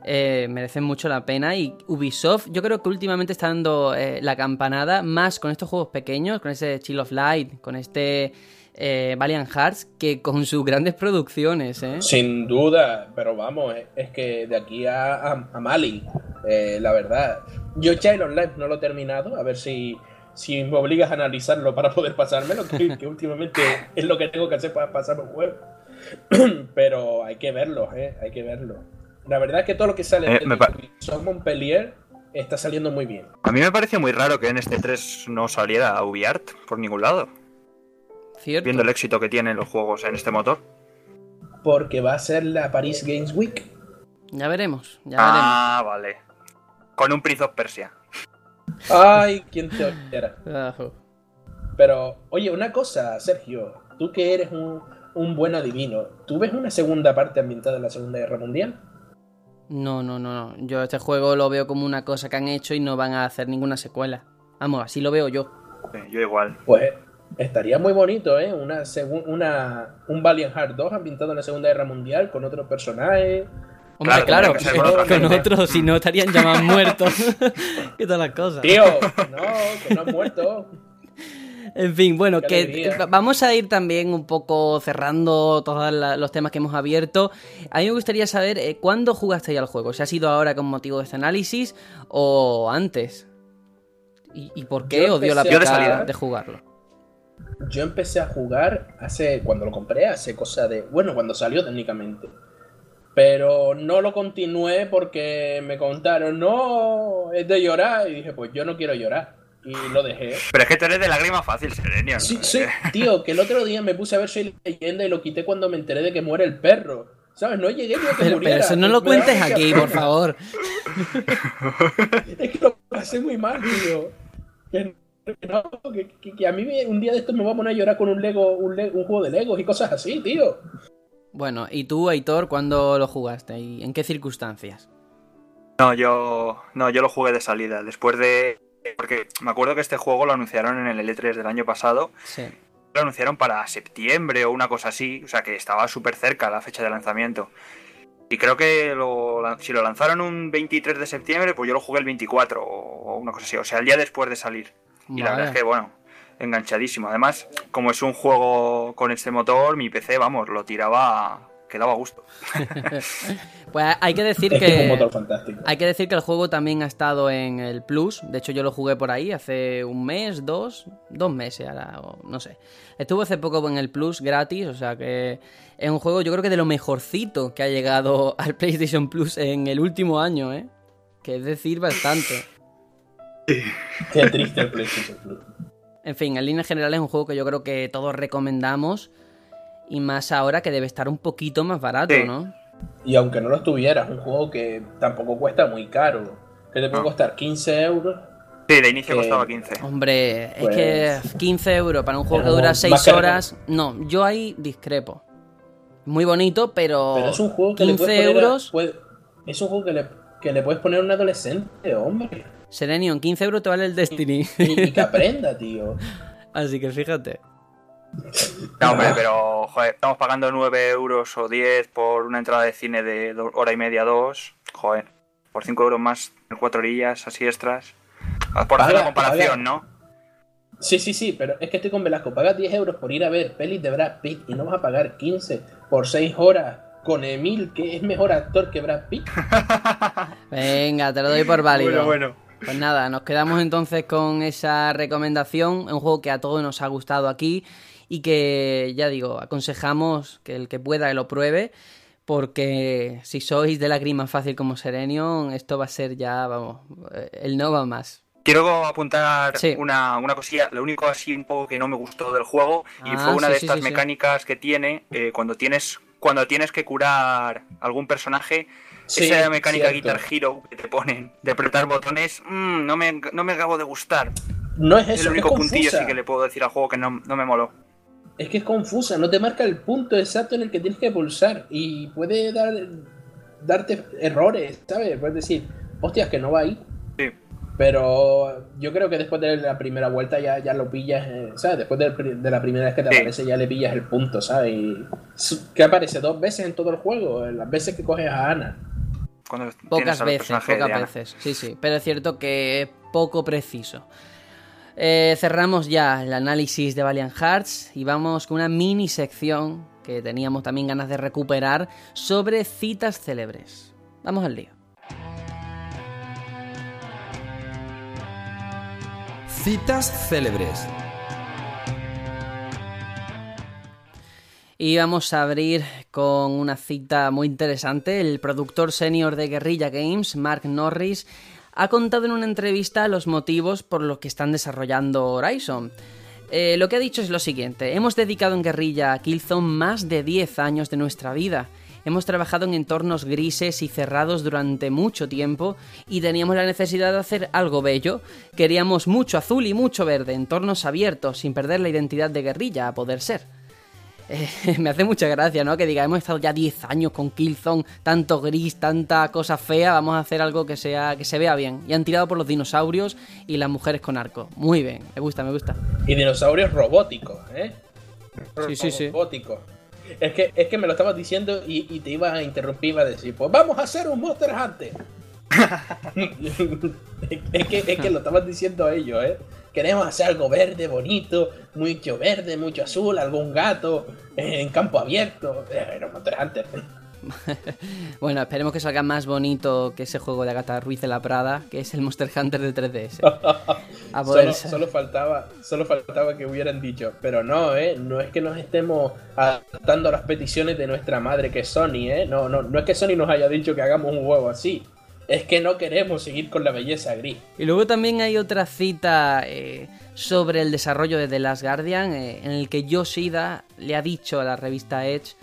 eh, merecen mucho la pena y Ubisoft yo creo que últimamente está dando eh, la campanada más con estos juegos pequeños, con ese Chill of Light, con este eh, Valiant Hearts, que con sus grandes producciones, ¿eh? Sin duda, pero vamos, es, que de aquí a, a, a Mali, la verdad. Yo Child Life no lo he terminado, a ver si, si me obligas a analizarlo para poder pasármelo, que, que [LAUGHS] últimamente es lo que tengo que hacer para pasarme un juego. pero hay que verlo, eh, hay que verlo. La verdad es que todo lo que sale Eh, de Ubisoft Montpellier está saliendo muy bien. A mí me pareció muy raro que en este 3 no saliera UbiArt por ningún lado, Cierto. viendo el éxito que tienen los juegos en este motor. Porque va a ser la Paris Games Week. Ya veremos, ya Ah, vale. Con un Prince of Persia. Ay, quién te oyera. veremos. Pero, oye, una cosa, Sergio, tú que eres un, un buen adivino, ¿tú ves una segunda parte ambientada en la Segunda Guerra Mundial? No, no, no, no. Yo este juego lo veo como una cosa que han hecho y no van a hacer ninguna secuela. Vamos, así lo veo yo. Sí, yo igual. Pues estaría muy bonito, ¿eh? Una, una un Valiant Heart 2 ambientado en la Segunda Guerra Mundial con otro personaje. Hombre, Claro, claro, con con otros, si no estarían ya más muertos. [LAUGHS] ¿Qué tal las cosas? Tío, no, que no han muerto. En fin, bueno, que vamos a ir también un poco cerrando todos los temas que hemos abierto. A mí me gustaría saber eh, cuándo jugasteis al juego, si ha sido ahora con motivo de este análisis o antes. ¿Y, y por qué os dio la empecé a pica jugar- de jugarlo? Yo empecé a jugar hace, cuando lo compré, hace cosa de, bueno, cuando salió técnicamente. Pero no lo continué porque me contaron, no, es de llorar. Y dije, pues yo no quiero llorar. Y lo dejé. Pero es que tú eres de lágrima fácil, Serenion. Sí, sí, tío, que el otro día me puse a ver Soy Leyenda y lo quité cuando me enteré de que muere el perro. ¿Sabes? No llegué ni a que Pero, muriera. pero eso no lo cuentes aquí, pena. por favor. [LAUGHS] Es que lo pasé muy mal, tío. Que, que no, que, que- que a mí me- un día de estos me voy a poner a llorar con un Lego, un, Le- un juego de Legos y cosas así, tío. Bueno, ¿y tú, Aitor, cuándo lo jugaste y en qué circunstancias? No, yo, no, yo lo jugué de salida. Después de. Porque me acuerdo que este juego lo anunciaron en el L3 del año pasado. Sí. Lo anunciaron para septiembre o una cosa así. O sea que estaba súper cerca la fecha de lanzamiento. Y creo que lo si lo lanzaron un 23 de septiembre, pues yo lo jugué el 24 o una cosa así. O sea, el día después de salir. Y la verdad es que, bueno, enganchadísimo. Además, como es un juego con este motor, mi PC, vamos, lo tiraba que daba gusto. [LAUGHS] Pues hay que decir Es que es un que. motor fantástico. Hay que decir que el juego también ha estado en el Plus. De hecho, yo lo jugué por ahí hace un mes, dos, dos meses ahora, o no sé. Estuvo hace poco en el Plus gratis, o sea que es un juego, yo creo que de lo mejorcito que ha llegado [LAUGHS] al PlayStation Plus en el último año, ¿eh? Que es decir, bastante. Qué triste el PlayStation Plus. En fin, en líneas generales es un juego que yo creo que todos recomendamos. Y más ahora que debe estar un poquito más barato, Sí. ¿no? Y aunque no lo estuviera, es un juego que tampoco cuesta muy caro. Que te puede No. costar 15 euros. Sí, de inicio Eh, costaba 15. Hombre, es Pues- que 15 euros para un juego que dura más 6 caro. horas. No, yo ahí discrepo. Muy bonito, pero. Pero es un juego que le 15 puedes poner a- euros. puede- es un juego que le, que le puedes poner a un adolescente, hombre. Serenion, 15 euros te vale el Destiny. Y, y que [LAUGHS] aprenda, tío. Así que fíjate. No, hombre, pero joder, estamos pagando 9 euros o 10 por una entrada de cine de hora y media, dos. Joder, por 5 euros más, 4 orillas, así extras. Ah, Por hacer la comparación. ¿no? Sí, sí, sí, pero es que estoy con Velasco. Pagas 10 euros por ir a ver pelis de Brad Pitt y no vas a pagar 15 por 6 horas con Emil, que es mejor actor que Brad Pitt. [LAUGHS] Venga, te lo doy por válido. Bueno, bueno. Pues nada, nos quedamos entonces con esa recomendación. Es un juego que a todos nos ha gustado aquí y que, ya digo, aconsejamos que el que pueda que lo pruebe. Porque si sois de lágrima fácil como Serenion, esto va a ser ya, vamos, eh, el no va más. Quiero apuntar Sí. una, una cosilla. Lo único así un poco que no me gustó del juego y Ah, fue una sí, de sí, estas sí, sí. mecánicas que tiene eh, cuando tienes cuando tienes que curar algún personaje. Sí, esa mecánica cierto. Guitar Hero que te ponen de apretar botones, mm, no, me, no me acabo de gustar. No es Es eso, el es único puntillo sí que le puedo decir al juego que no, no me moló. Es que es confusa, no te marca el punto exacto en el que tienes que pulsar y puede dar darte errores, ¿sabes? Puedes decir, hostias, que no va ahí. Sí. Pero yo creo que después de la primera vuelta ya, ya lo pillas, eh, ¿sabes? Después de, la primera vez que te Sí. aparece ya le pillas el punto, ¿sabes? Y, que aparece dos veces en todo el juego, las veces que coges a Ana. Cuando Pocas veces, pocas veces. Sí, sí. Pero es cierto que es poco preciso. Eh, cerramos ya el análisis de Valiant Hearts y vamos con una mini sección que teníamos también ganas de recuperar sobre citas célebres. Vamos al lío. Citas célebres. Y vamos a abrir con una cita muy interesante. El productor senior de Guerrilla Games, Mark Norris, ha contado en una entrevista los motivos por los que están desarrollando Horizon. Eh, lo que ha dicho es lo siguiente, hemos dedicado en Guerrilla a Killzone más de 10 años de nuestra vida. Hemos trabajado en entornos grises y cerrados durante mucho tiempo y teníamos la necesidad de hacer algo bello. Queríamos mucho azul y mucho verde, entornos abiertos, sin perder la identidad de guerrilla a poder ser. Eh, [LAUGHS] me hace mucha gracia, ¿no? Que diga, hemos estado ya 10 años con Killzone, tanto gris, tanta cosa fea, vamos a hacer algo que sea que se vea bien. Y han tirado por los dinosaurios y las mujeres con arco. Muy bien, me gusta, me gusta. Y dinosaurios robóticos, ¿eh? Sí, sí, sí. Robóticos. Es que, es que me lo estabas diciendo y, y te iba a interrumpir, iba a decir, pues vamos a hacer un Monster Hunter. [LAUGHS] [LAUGHS] es, que, es que lo estabas diciendo a ellos, ¿eh? Queremos hacer algo verde, bonito, mucho verde, mucho azul, algún gato, eh, en campo abierto. Eh, Era un Monster Hunter. [LAUGHS] Bueno, esperemos que salga más bonito que ese juego de Agatha Ruiz de la Prada, que es el Monster Hunter de 3DS. [LAUGHS] A poder Solo, solo faltaba, solo faltaba que hubieran dicho, pero no, ¿eh? No es que nos estemos adaptando a las peticiones de nuestra madre que es Sony, ¿eh? No, no, no es que Sony nos haya dicho que hagamos un juego así. Es que no queremos seguir con la belleza gris. Y luego también hay otra cita eh, sobre el desarrollo de The Last Guardian, eh, en el que Yoshida le ha dicho a la revista Edge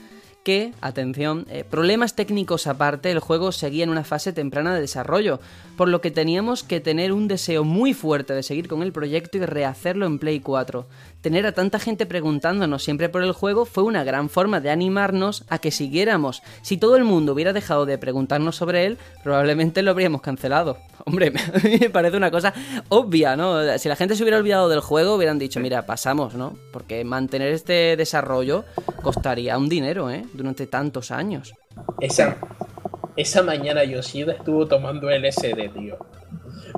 que, atención, eh, problemas técnicos aparte, el juego seguía en una fase temprana de desarrollo, por lo que teníamos que tener un deseo muy fuerte de seguir con el proyecto y rehacerlo en Play 4. Tener a tanta gente preguntándonos siempre por el juego fue una gran forma de animarnos a que siguiéramos. Si todo el mundo hubiera dejado de preguntarnos sobre él, probablemente lo habríamos cancelado. [LAUGHS] Hombre, [LAUGHS] me parece una cosa obvia, ¿no? Si la gente se hubiera olvidado del juego, hubieran dicho, mira, pasamos, ¿no? Porque mantener este desarrollo costaría un dinero, ¿eh? Durante tantos años. Esa, esa mañana Yoshida estuvo tomando LSD, tío.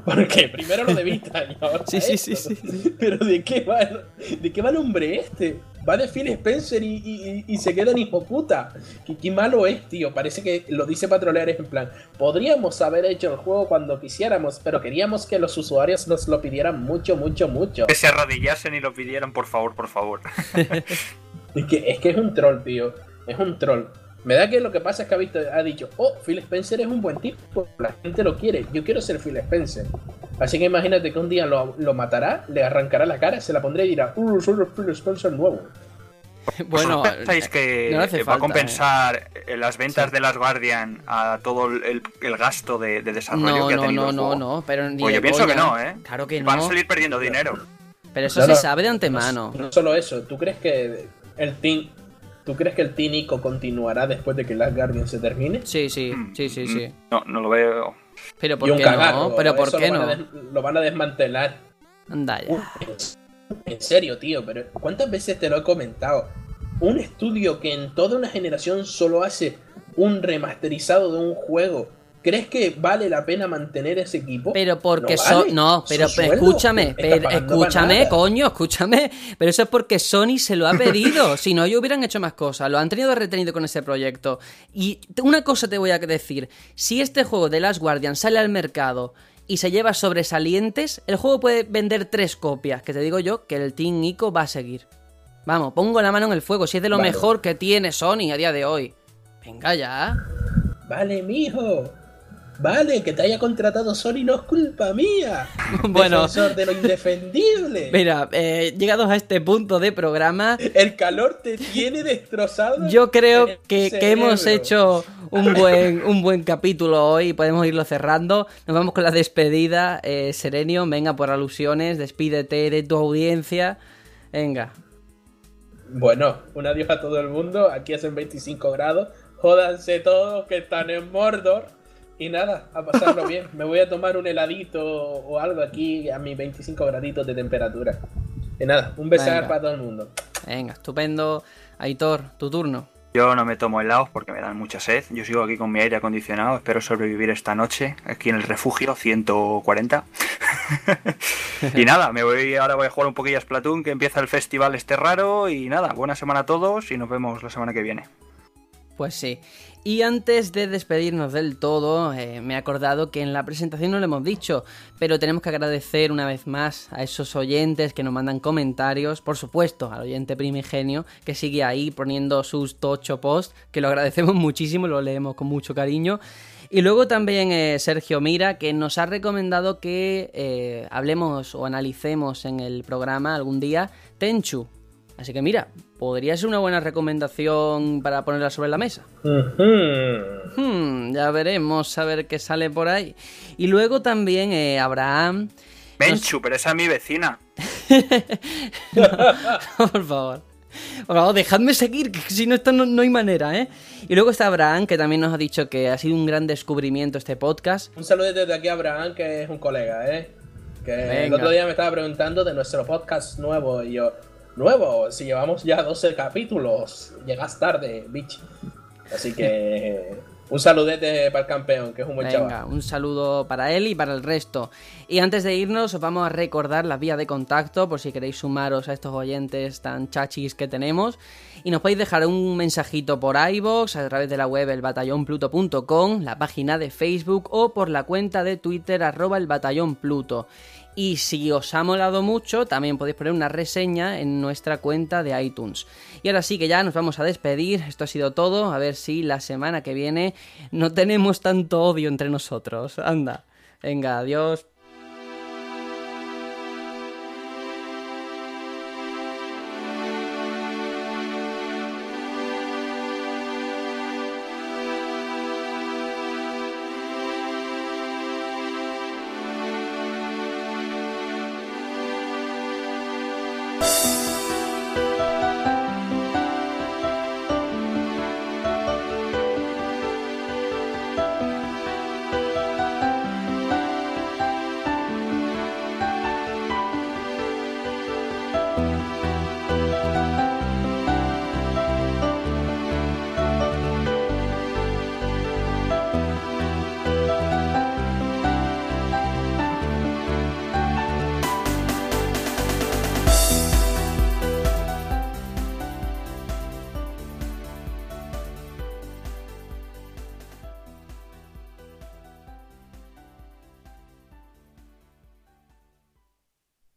[LAUGHS] Porque primero lo de Vita y ahora [LAUGHS] Sí, sí, sí, ¿no? Pero ¿de qué va, el- de qué va el hombre este? va de Phil Spencer y, y- y se queda en hijo puta. ¿Qué, qué malo es, tío. Parece que lo dice Patroleares en plan. Podríamos haber hecho el juego cuando quisiéramos, pero queríamos que los usuarios nos lo pidieran mucho, mucho, mucho. Que se arrodillasen y lo pidieran, por favor, por favor. [LAUGHS] Es que, es que es un troll, tío. Es un troll. Me da que lo que pasa es que ha, visto, ha dicho, oh, Phil Spencer es un buen tipo, la gente lo quiere, yo quiero ser Phil Spencer. Así que imagínate que un día lo, lo matará, le arrancará la cara, se la pondrá y dirá, uh, soy el Phil Spencer nuevo. [LAUGHS] Bueno, ¿Vosotros pensáis que no le hace va a compensar eh, las ventas de las Guardian a todo el, el- gasto de, de desarrollo No, que ha no, tenido no, el no, juego? no, pero ni Pues yo pienso que no, ¿eh? Claro que Van a salir perdiendo dinero. Pero eso No, se no. sabe de antemano. No solo eso, ¿tú crees que el Team... ¿Tú crees que el Team Ico continuará después de que Last Guardian se termine? Sí, sí, Mm, sí, sí, mm, sí. No, no lo veo. Pero ¿por qué cagarro, no? Pero ¿por qué lo no? lo van a desmantelar. Anda ya. Uh, En serio, tío, pero ¿cuántas veces te lo he comentado? Un estudio que en toda una generación solo hace un remasterizado de un juego. ¿Crees que vale la pena mantener ese equipo? Pero porque No son. No, pero sueldo escúchame, pero escúchame, coño, escúchame. Pero eso es porque Sony se lo ha pedido. [LAUGHS] si no, ellos hubieran hecho más cosas. Lo han tenido retenido con ese proyecto. Y una cosa te voy a decir: si este juego de Last Guardian sale al mercado y se lleva sobresalientes, el juego puede vender tres copias. Que te digo yo que el Team Ico va a seguir. Vamos, pongo la mano en el fuego. Si es de lo Vale. mejor que tiene Sony a día de hoy. Venga ya. Vale, mijo. Vale, que te haya contratado Sony no es culpa mía. [LAUGHS] Bueno. Defensor de lo indefendible. [LAUGHS] Mira, eh, llegados a este punto de programa, El calor te tiene destrozado. Yo creo que, que hemos hecho un [LAUGHS] buen, un buen capítulo hoy. Podemos irlo cerrando. Nos vamos con la despedida. Eh, Serenio, venga por alusiones. Despídete de tu audiencia. Venga. Bueno, un adiós a todo el mundo. Aquí hacen 25 grados. Jódanse todos que están en Mordor. Y nada, a pasarlo bien. Me voy a tomar un heladito o algo aquí a mis 25 graditos de temperatura. Y nada, un besar para todo el mundo. Venga, estupendo. Aitor, tu turno. Yo no me tomo helados porque me dan mucha sed. Yo sigo aquí con mi aire acondicionado. Espero sobrevivir esta noche aquí en el refugio 140. [LAUGHS] y nada, me voy ahora voy a jugar un poquillo a Splatoon que empieza el festival este raro y nada, buena semana a todos y nos vemos la semana que viene. Pues sí. Y antes de despedirnos del todo, eh, me he acordado que en la presentación no lo hemos dicho, pero tenemos que agradecer una vez más a esos oyentes que nos mandan comentarios, por supuesto, al oyente primigenio que sigue ahí poniendo sus tocho posts, que lo agradecemos [LAUGHS] muchísimo, lo leemos con mucho cariño. Y luego también eh, Sergio Mira, que nos ha recomendado que eh, hablemos o analicemos en el programa algún día Tenchu. Así que mira, podría ser una buena recomendación para ponerla sobre la mesa. Ujú. Hmm, ya veremos a ver qué sale por ahí. Y luego también eh, Abraham. Menchu, pero esa es mi vecina. [LAUGHS] por favor. Por favor, dejadme seguir, que si no, esto no, no hay manera, ¿eh? Y luego está Abraham, que también nos ha dicho que ha sido un gran descubrimiento este podcast. Un saludo desde aquí a Abraham, que es un colega, ¿eh? Que el otro día me estaba preguntando de nuestro podcast nuevo y yo, nuevo, si llevamos ya 12 capítulos, llegas tarde, bitch. Así que [LAUGHS] un saludete para el campeón, que es un buen Venga, chaval. un saludo para él y para el resto. Y antes de irnos, os vamos a recordar la vía de contacto por si queréis sumaros a estos oyentes tan chachis que tenemos. Y nos podéis dejar un mensajito por iVoox, a través de la web elbatallonpluto.com, la página de Facebook o por la cuenta de Twitter arroba el batallón Pluto. Y si os ha molado mucho, también podéis poner una reseña en nuestra cuenta de iTunes. Y ahora sí que ya nos vamos a despedir. Esto ha sido todo. A ver si la semana que viene no tenemos tanto odio entre nosotros. Anda. Venga, adiós.